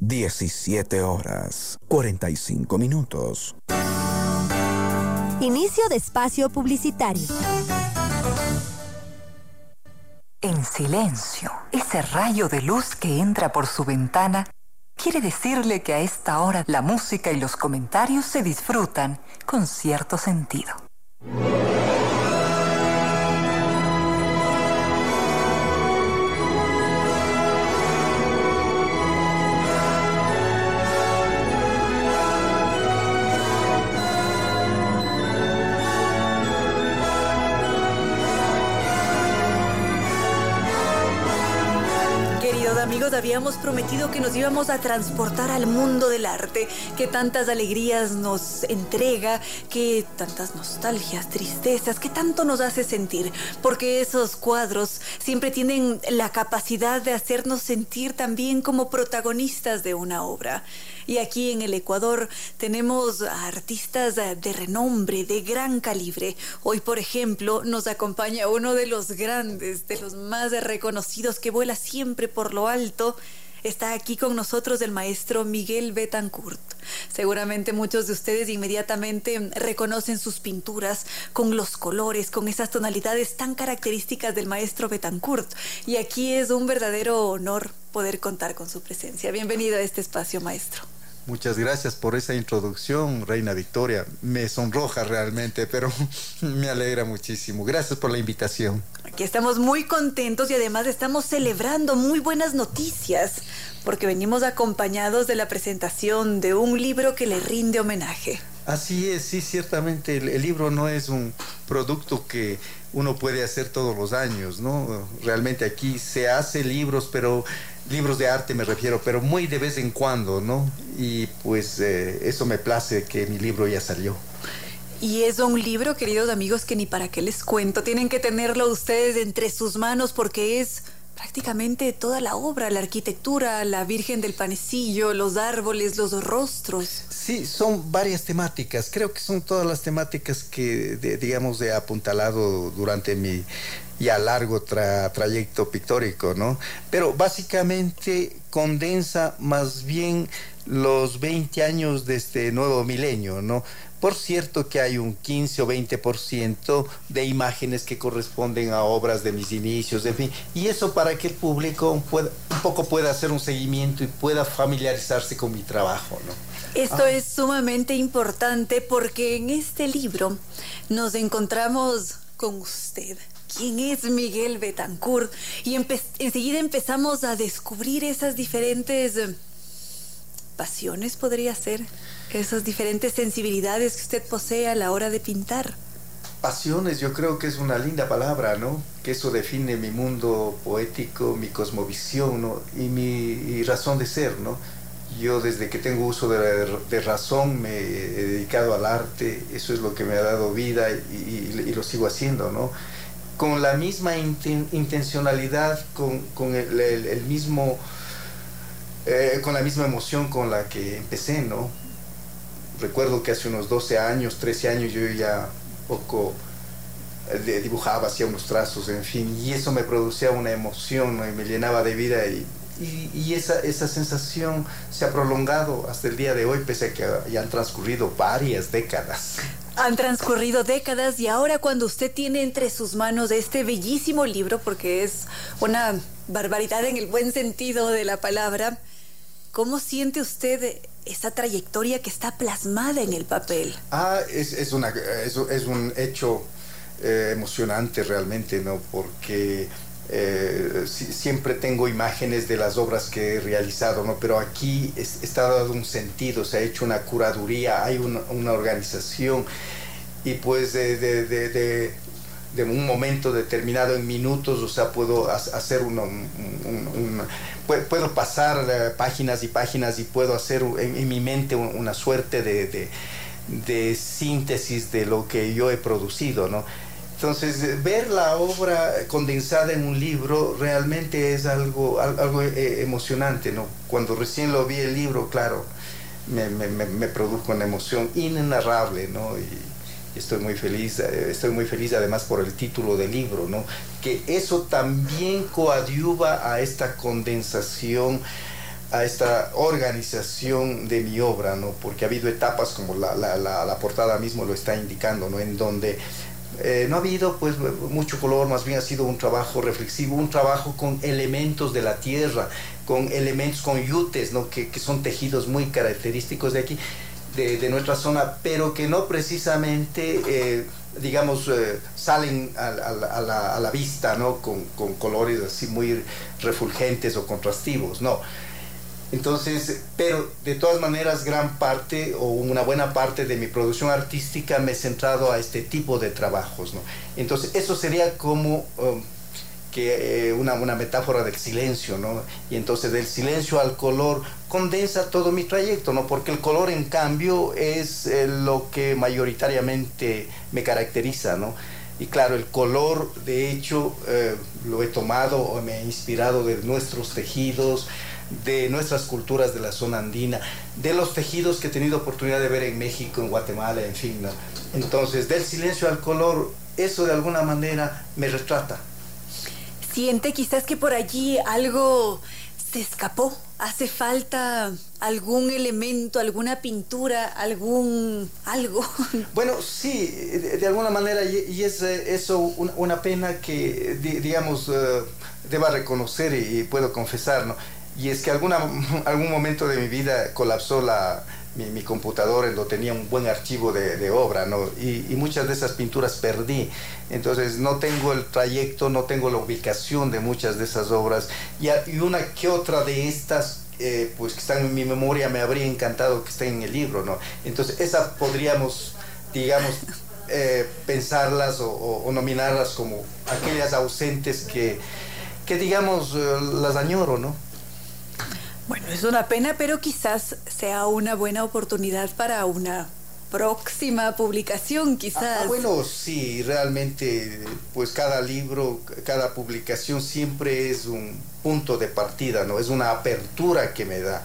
17 horas, 45 minutos. Inicio de espacio publicitario. En silencio, ese rayo de luz que entra por su ventana quiere decirle que a esta hora la música y los comentarios se disfrutan con cierto sentido. Amigos habíamos prometido que nos íbamos a transportar al mundo del arte, que tantas alegrías nos entrega, que tantas nostalgias, tristezas, que tanto nos hace sentir, porque esos cuadros siempre tienen la capacidad de hacernos sentir también como protagonistas de una obra. Y aquí en el Ecuador tenemos artistas de renombre, de gran calibre. Hoy, por ejemplo, nos acompaña uno de los grandes, de los más reconocidos que vuela siempre por lo alto. Está aquí con nosotros el maestro Miguel Betancourt. Seguramente muchos de ustedes inmediatamente reconocen sus pinturas con los colores, con esas tonalidades tan características del maestro Betancourt. Y aquí es un verdadero honor poder contar con su presencia. Bienvenido a este espacio, maestro. Muchas gracias por esa introducción, Reina Victoria. Me sonroja realmente, pero me alegra muchísimo. Gracias por la invitación. Aquí estamos muy contentos y además estamos celebrando muy buenas noticias, porque venimos acompañados de la presentación de un libro que le rinde homenaje. Así es, sí, ciertamente el, libro no es un producto que uno puede hacer todos los años, ¿no? Realmente aquí se hace libros, pero libros de arte me refiero, pero muy de vez en cuando, ¿no? Y pues eh, eso me place que mi libro ya salió. Y es un libro, queridos amigos, que ni para qué les cuento, tienen que tenerlo ustedes entre sus manos porque es prácticamente toda la obra, la arquitectura, la Virgen del Panecillo, los árboles, los rostros. Sí, son varias temáticas. Creo que son todas las temáticas que, digamos, he apuntalado durante mi ya largo trayecto pictórico, ¿no? Pero básicamente condensa más bien los 20 años de este nuevo milenio, ¿no? Por cierto que hay un 15 o 20% de imágenes que corresponden a obras de mis inicios, en fin, y eso para que el público pueda, un poco pueda hacer un seguimiento y pueda familiarizarse con mi trabajo, ¿no? Esto ah. es sumamente importante porque en este libro nos encontramos con usted. ¿Quién es Miguel Betancourt? Y enseguida empezamos a descubrir esas diferentes eh, pasiones, podría ser esas diferentes sensibilidades que usted posee a la hora de pintar. Pasiones, yo creo que es una linda palabra, ¿no? Que eso define mi mundo poético, mi cosmovisión, ¿no? Y mi razón de ser, ¿no? Yo desde que tengo uso de, razón me he dedicado al arte, eso es lo que me ha dado vida y, lo sigo haciendo, ¿no? Con la misma intencionalidad, con, el, mismo, eh, con la misma emoción con la que empecé, ¿no? recuerdo que hace unos 12 años, 13 años yo ya poco eh, dibujaba, hacía unos trazos, en fin, y eso me producía una emoción y me llenaba de vida y, y, esa, esa sensación se ha prolongado hasta el día de hoy, pese a que ya han transcurrido varias décadas. Han transcurrido décadas y ahora cuando usted tiene entre sus manos este bellísimo libro, porque es una barbaridad en el buen sentido de la palabra, ¿cómo siente usted esa trayectoria que está plasmada en el papel? Ah, es, una, es, es un hecho eh, emocionante realmente, ¿no? Porque eh, siempre tengo imágenes de las obras que he realizado, ¿no? pero aquí está dado un sentido, se ha hecho una curaduría, hay una, organización y pues de, un momento determinado en minutos, o sea, puedo hacer un, puedo pasar eh, páginas y páginas y puedo hacer en, mi mente una suerte de, de síntesis de lo que yo he producido, ¿no? Entonces, ver la obra condensada en un libro realmente es algo, algo eh, emocionante, ¿no? Cuando recién lo vi el libro, claro, me, me, produjo una emoción inenarrable, ¿no? Y estoy muy feliz, eh, estoy muy feliz además por el título del libro, ¿no? Que eso también coadyuva a esta condensación a esta organización de mi obra, ¿no? Porque ha habido etapas como la, la, la, la portada mismo lo está indicando, ¿no? En donde eh, no ha habido pues mucho color, más bien ha sido un trabajo reflexivo, un trabajo con elementos de la tierra, con elementos, con yutes, ¿no? que, son tejidos muy característicos de aquí, de, nuestra zona, pero que no precisamente, eh, digamos, eh, salen a, la, vista ¿no? Con, con colores así muy refulgentes o contrastivos, no entonces, pero de todas maneras, gran parte o una buena parte de mi producción artística me he centrado a este tipo de trabajos, ¿no? Entonces, eso sería como um, que eh, una, una, metáfora del silencio, ¿no? Y entonces del silencio al color condensa todo mi trayecto, ¿no? Porque el color, en cambio, es eh, lo que mayoritariamente me caracteriza, ¿no? Y claro, el color, de hecho, eh, lo he tomado o me he inspirado de nuestros tejidos, de nuestras culturas de la zona andina, de los tejidos que he tenido oportunidad de ver en México, en Guatemala, en fin. Entonces, del silencio al color, eso de alguna manera me retrata. Siente quizás que por allí algo se escapó. ¿Hace falta algún elemento, alguna pintura, algún algo? Bueno, sí, de, alguna manera, y, es eh, eso una, pena que, digamos, uh, deba reconocer y, y, puedo confesar, ¿no? Y es que alguna, algún momento de mi vida colapsó la, mi, mi computadora, lo tenía un buen archivo de, de obra, ¿no? Y, y, muchas de esas pinturas perdí. Entonces no tengo el trayecto, no tengo la ubicación de muchas de esas obras. Y, y una que otra de estas, eh, pues que están en mi memoria, me habría encantado que estén en el libro, ¿no? Entonces esas podríamos, digamos, eh, pensarlas o, o, nominarlas como aquellas ausentes que, que digamos, eh, las añoro, ¿no? Bueno, es una pena, pero quizás sea una buena oportunidad para una próxima publicación, quizás. Ah, bueno, sí, realmente, pues cada libro, cada publicación siempre es un punto de partida, ¿no? Es una apertura que me da.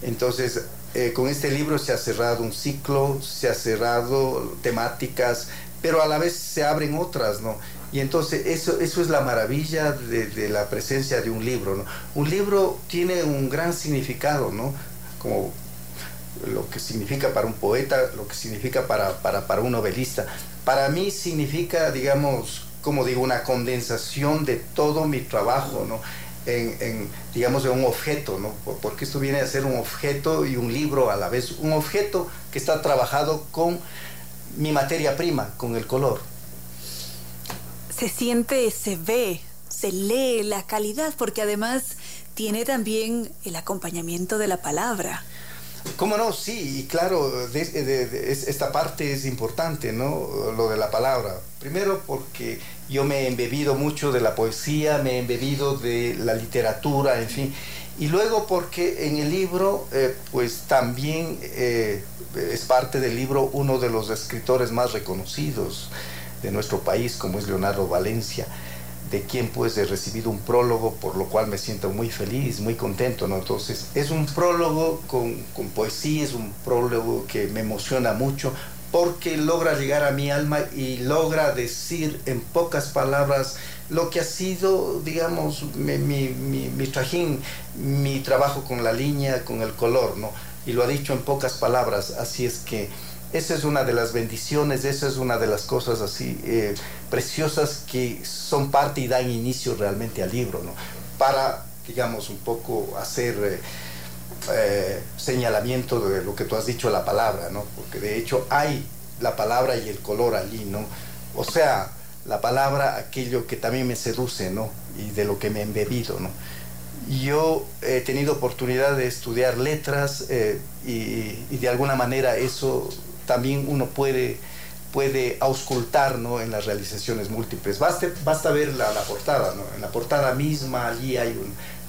Entonces, eh, con este libro se ha cerrado un ciclo, se ha cerrado temáticas, pero a la vez se abren otras, ¿no? Y entonces eso, eso es la maravilla de, la presencia de un libro. Un libro tiene un gran significado, ¿no? Como lo que significa para un poeta, lo que significa para, para, para un novelista. Para mí significa, digamos, como digo, una condensación de todo mi trabajo, ¿no? En, en, digamos, de un objeto, ¿no? Porque esto viene a ser un objeto y un libro a la vez. Un objeto que está trabajado con mi materia prima, con el color se siente, se ve, se lee la calidad, porque además tiene también el acompañamiento de la palabra. ¿Cómo no? Sí, y claro, esta parte es importante, ¿no? Lo de la palabra. Primero porque yo me he embebido mucho de la poesía, me he embebido de la literatura, en fin. Y luego porque en el libro, eh, pues también eh, es parte del libro uno de los escritores más reconocidos de nuestro país, como es Leonardo Valencia, de quien pues he recibido un prólogo, por lo cual me siento muy feliz, muy contento, ¿no? Entonces, es un prólogo con, con poesía, es un prólogo que me emociona mucho, porque logra llegar a mi alma y logra decir en pocas palabras lo que ha sido, digamos, mi, mi, mi, trajín, mi trabajo con la línea, con el color, ¿no? Y lo ha dicho en pocas palabras, así es que esa es una de las bendiciones, esa es una de las cosas así eh, preciosas que son parte y dan inicio realmente al libro, ¿no? Para, digamos, un poco hacer, eh, eh, señalamiento de lo que tú has dicho, la palabra, ¿no? Porque de hecho hay la palabra y el color allí, ¿no? O sea, la palabra, aquello que también me seduce, ¿no? Y de lo que me he embebido, ¿no? Yo he tenido oportunidad de estudiar letras eh, y, de alguna manera eso también uno puede, puede auscultar ¿no? en las realizaciones múltiples. Basta, basta ver la, portada, ¿no? En la portada misma allí hay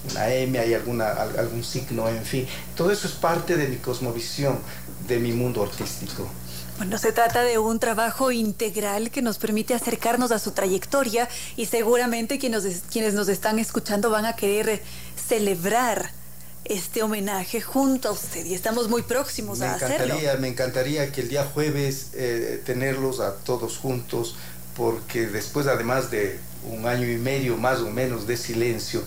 una M, hay alguna, algún signo, en fin. Todo eso es parte de mi cosmovisión, de mi mundo artístico. Bueno, se trata de un trabajo integral que nos permite acercarnos a su trayectoria y seguramente quienes, quienes nos están escuchando van a querer celebrar este homenaje junto a usted y estamos muy próximos a hacerlo. Me encantaría que el día jueves eh, tenerlos a todos juntos porque después además de un año y medio más o menos de silencio,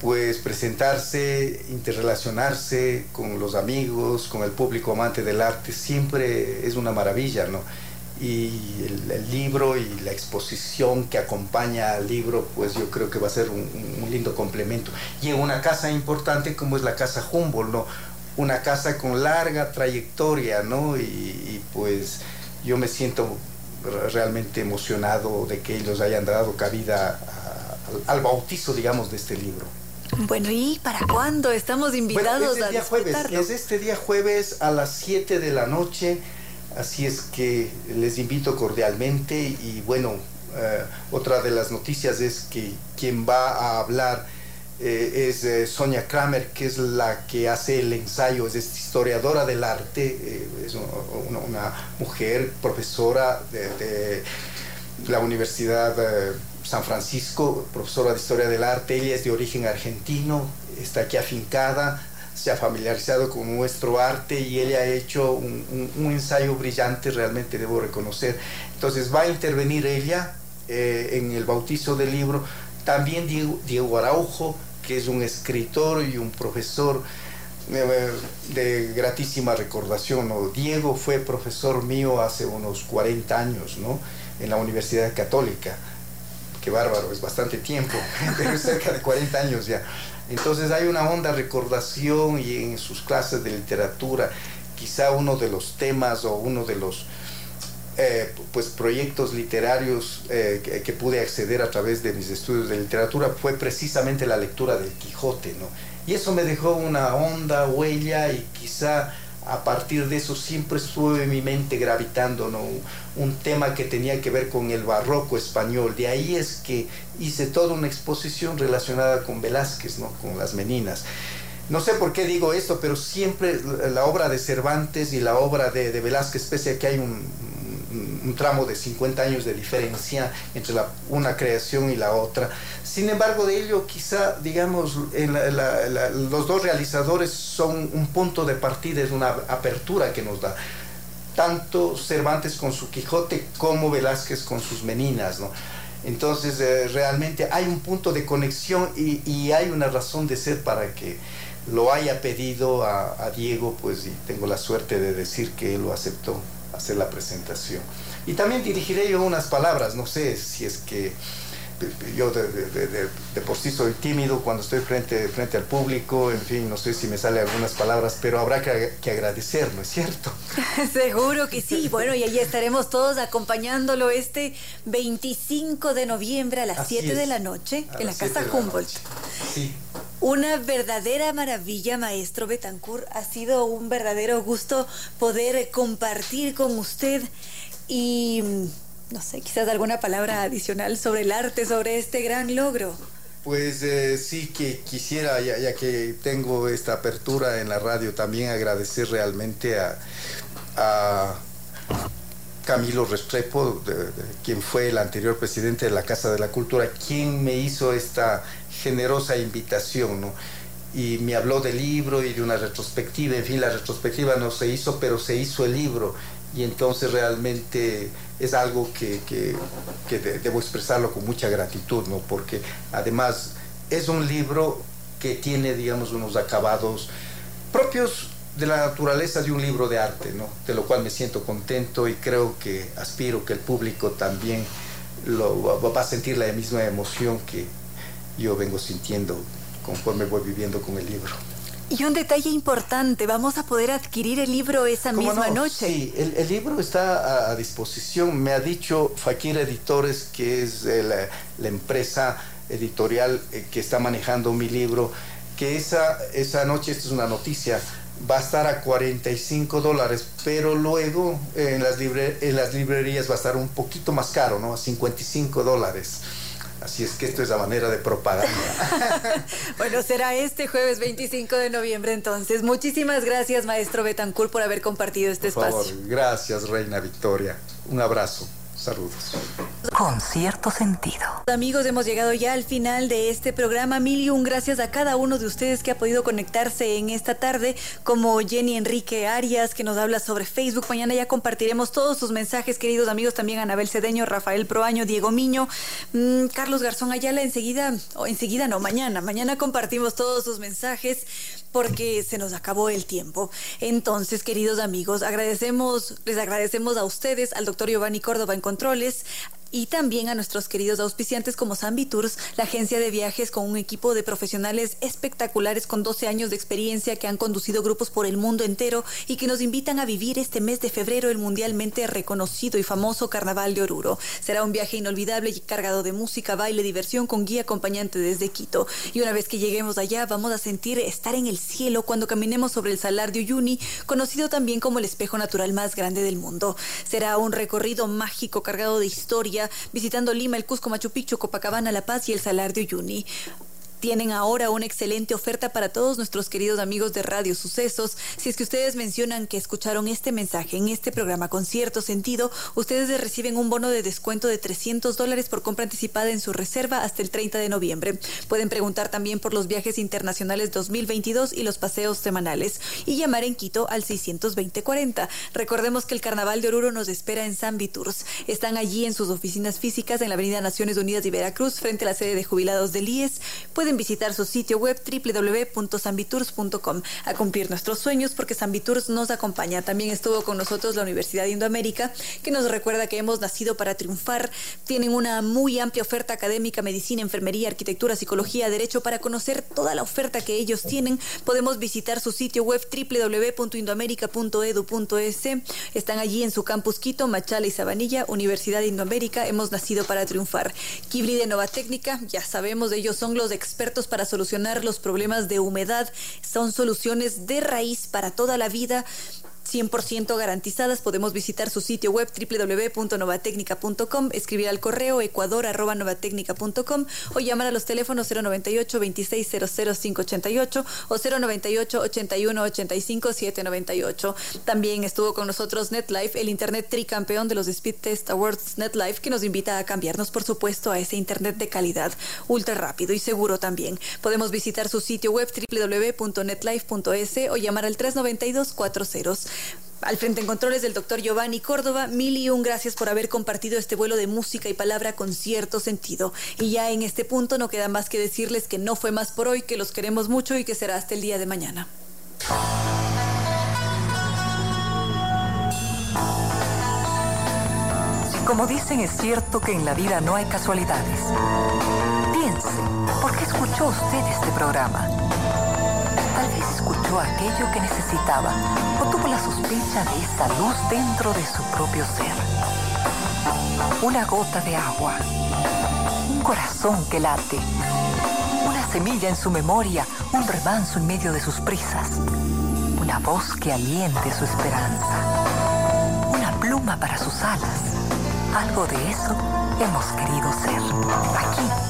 pues presentarse, interrelacionarse con los amigos, con el público amante del arte, siempre es una maravilla, ¿no? Y el, libro y la exposición que acompaña al libro, pues yo creo que va a ser un, lindo complemento. Y en una casa importante como es la Casa Humboldt, ¿no? Una casa con larga trayectoria, ¿no? Y, pues yo me siento realmente emocionado de que ellos hayan dado cabida al bautizo, digamos, de este libro. Bueno, ¿y para cuándo? Estamos invitados es el día jueves, Es este día jueves a las 7 de la noche, así es que les invito cordialmente y bueno, eh, otra de las noticias es que quien va a hablar eh, es eh, Sonia Kramer, que es la que hace el ensayo, es historiadora del arte, es una, mujer profesora de, de la Universidad San Francisco, profesora de Historia del Arte, ella es de origen argentino, está aquí afincada, se ha familiarizado con nuestro arte y ella ha hecho un, ensayo brillante, realmente debo reconocer. Entonces va a intervenir ella eh, en el bautizo del libro, también Diego, Araujo, que es un escritor y un profesor eh, de gratísima recordación. Diego fue profesor mío hace unos 40 años ¿no? en la Universidad Católica qué bárbaro, es bastante tiempo, cerca de 40 años ya. Entonces hay una honda recordación y en sus clases de literatura, quizá uno de los temas o uno de los eh, pues proyectos literarios eh, que, pude acceder a través de mis estudios de literatura fue precisamente la lectura del Quijote, ¿no? Y eso me dejó una honda huella y quizá a partir de eso siempre estuve en mi mente gravitando ¿no? un tema que tenía que ver con el barroco español. De ahí es que hice toda una exposición relacionada con Velázquez, ¿no? con las meninas. No sé por qué digo esto, pero siempre la obra de Cervantes y la obra de, Velázquez, pese a que hay un, tramo de 50 años de diferencia entre una creación y la otra. Sin embargo, de ello quizá, digamos, los dos realizadores son un punto de partida, es una apertura que nos da. Tanto Cervantes con su Quijote como Velázquez con sus Meninas, ¿no? Entonces, eh, realmente hay un punto de conexión y, hay una razón de ser para que lo haya pedido a, a Diego, pues y tengo la suerte de decir que él lo aceptó hacer la presentación. Y también dirigiré yo unas palabras, no sé si es que yo de, por sí soy tímido cuando estoy frente, frente al público, en fin, no sé si me salen algunas palabras, pero habrá que, que agradecer, ¿no es cierto? Seguro que sí, bueno, y ahí estaremos todos acompañándolo este 25 de noviembre a las 7 de la noche en la Casa Humboldt. Sí. Una verdadera maravilla, maestro Betancourt. Ha sido un verdadero gusto poder compartir con usted y, no sé, quizás alguna palabra adicional sobre el arte, sobre este gran logro. Pues eh, sí que quisiera, ya, que tengo esta apertura en la radio, también agradecer realmente a, Camilo Restrepo, quien fue el anterior presidente de la Casa de la Cultura, quien me hizo esta generosa invitación, ¿no? Y me habló del libro y de una retrospectiva, en fin, la retrospectiva no se hizo, pero se hizo el libro. Y entonces realmente es algo que, que, debo expresarlo con mucha gratitud, ¿no? Porque además es un libro que tiene, digamos, unos acabados propios de la naturaleza de un libro de arte, ¿no? De lo cual me siento contento y creo que aspiro que el público también lo, va a sentir la misma emoción que, yo vengo sintiendo conforme voy viviendo con el libro. Y un detalle importante, vamos a poder adquirir el libro esa misma noche. Sí, el, libro está a, disposición. Me ha dicho Fakir Editores, que es la, empresa editorial eh, que está manejando mi libro, que esa, esa noche, esta es una noticia, va a estar a 45 dólares, pero luego en las, en las librerías va a estar un poquito más caro, ¿no? A 55 dólares. Así es que esto es la manera de propaganda. bueno, será este jueves 25 de noviembre entonces. Muchísimas gracias, maestro Betancourt, por haber compartido este por espacio. Favor, gracias, Reina Victoria. Un abrazo. Saludos. Con cierto sentido. Amigos, hemos llegado ya al final de este programa. Mil y un gracias a cada uno de ustedes que ha podido conectarse en esta tarde, como Jenny Enrique Arias, que nos habla sobre Facebook. Mañana ya compartiremos todos sus mensajes, queridos amigos. También Anabel Cedeño, Rafael Proaño, Diego Miño, mm, Carlos Garzón Ayala. Enseguida, o enseguida no, mañana. Mañana compartimos todos sus mensajes porque se nos acabó el tiempo. Entonces, queridos amigos, agradecemos, les agradecemos a ustedes, al doctor Giovanni Córdoba en Controles, y también a nuestros queridos auspiciantes como Zambi Tours, la agencia de viajes con un equipo de profesionales espectaculares con 12 años de experiencia que han conducido grupos por el mundo entero y que nos invitan a vivir este mes de febrero el mundialmente reconocido y famoso Carnaval de Oruro. Será un viaje inolvidable y cargado de música, baile, diversión con guía acompañante desde Quito. Y una vez que lleguemos allá vamos a sentir estar en el cielo cuando caminemos sobre el Salar de Uyuni, conocido también como el espejo natural más grande del mundo. Será un recorrido mágico cargado de historia visitando Lima, el Cusco, Machu Picchu, Copacabana, La Paz y el Salar de Uyuni tienen ahora una excelente oferta para todos nuestros queridos amigos de Radio Sucesos. Si es que ustedes mencionan que escucharon este mensaje en este programa con cierto sentido, ustedes reciben un bono de descuento de 300 dólares por compra anticipada en su reserva hasta el 30 de noviembre. Pueden preguntar también por los viajes internacionales 2022 y los paseos semanales y llamar en Quito al 620-40. Recordemos que el Carnaval de Oruro nos espera en San Tours. Están allí en sus oficinas físicas en la Avenida Naciones Unidas de Veracruz frente a la sede de jubilados del IES. Visitar su sitio web www.sambitours.com a cumplir nuestros sueños porque Sambitours nos acompaña. También estuvo con nosotros la Universidad de Indoamérica que nos recuerda que hemos nacido para triunfar. Tienen una muy amplia oferta académica, medicina, enfermería, arquitectura, psicología, derecho. Para conocer toda la oferta que ellos tienen, podemos visitar su sitio web www.indoamerica.edu.es. Están allí en su campus Quito, Machala y Sabanilla, Universidad Indoamérica. Hemos nacido para triunfar. Kibli de Nova Técnica, ya sabemos, ellos son los expertos expertos para solucionar los problemas de humedad. Son soluciones de raíz para toda la vida 100% garantizadas. Podemos visitar su sitio web www.novatecnica.com, escribir al correo ecuador.novatecnica.com o llamar a los teléfonos 098 2600588 o 098 81 85 798. También estuvo con nosotros NetLife, el internet tricampeón de los Speed Test Awards NetLife, que nos invita a cambiarnos, por supuesto, a ese internet de calidad, ultra rápido y seguro también. Podemos visitar su sitio web www.netlife.es o llamar al 392 40 al frente en controles del doctor Giovanni Córdoba, mil y un gracias por haber compartido este vuelo de música y palabra con cierto sentido. Y ya en este punto no queda más que decirles que no fue más por hoy, que los queremos mucho y que será hasta el día de mañana. Como dicen, es cierto que en la vida no hay casualidades. Piense, ¿por qué escuchó usted este programa? escuchó aquello que necesitaba o tuvo la sospecha de esa luz dentro de su propio ser. Una gota de agua, un corazón que late, una semilla en su memoria, un remanso en medio de sus prisas, una voz que aliente su esperanza, una pluma para sus alas. Algo de eso hemos querido ser. Aquí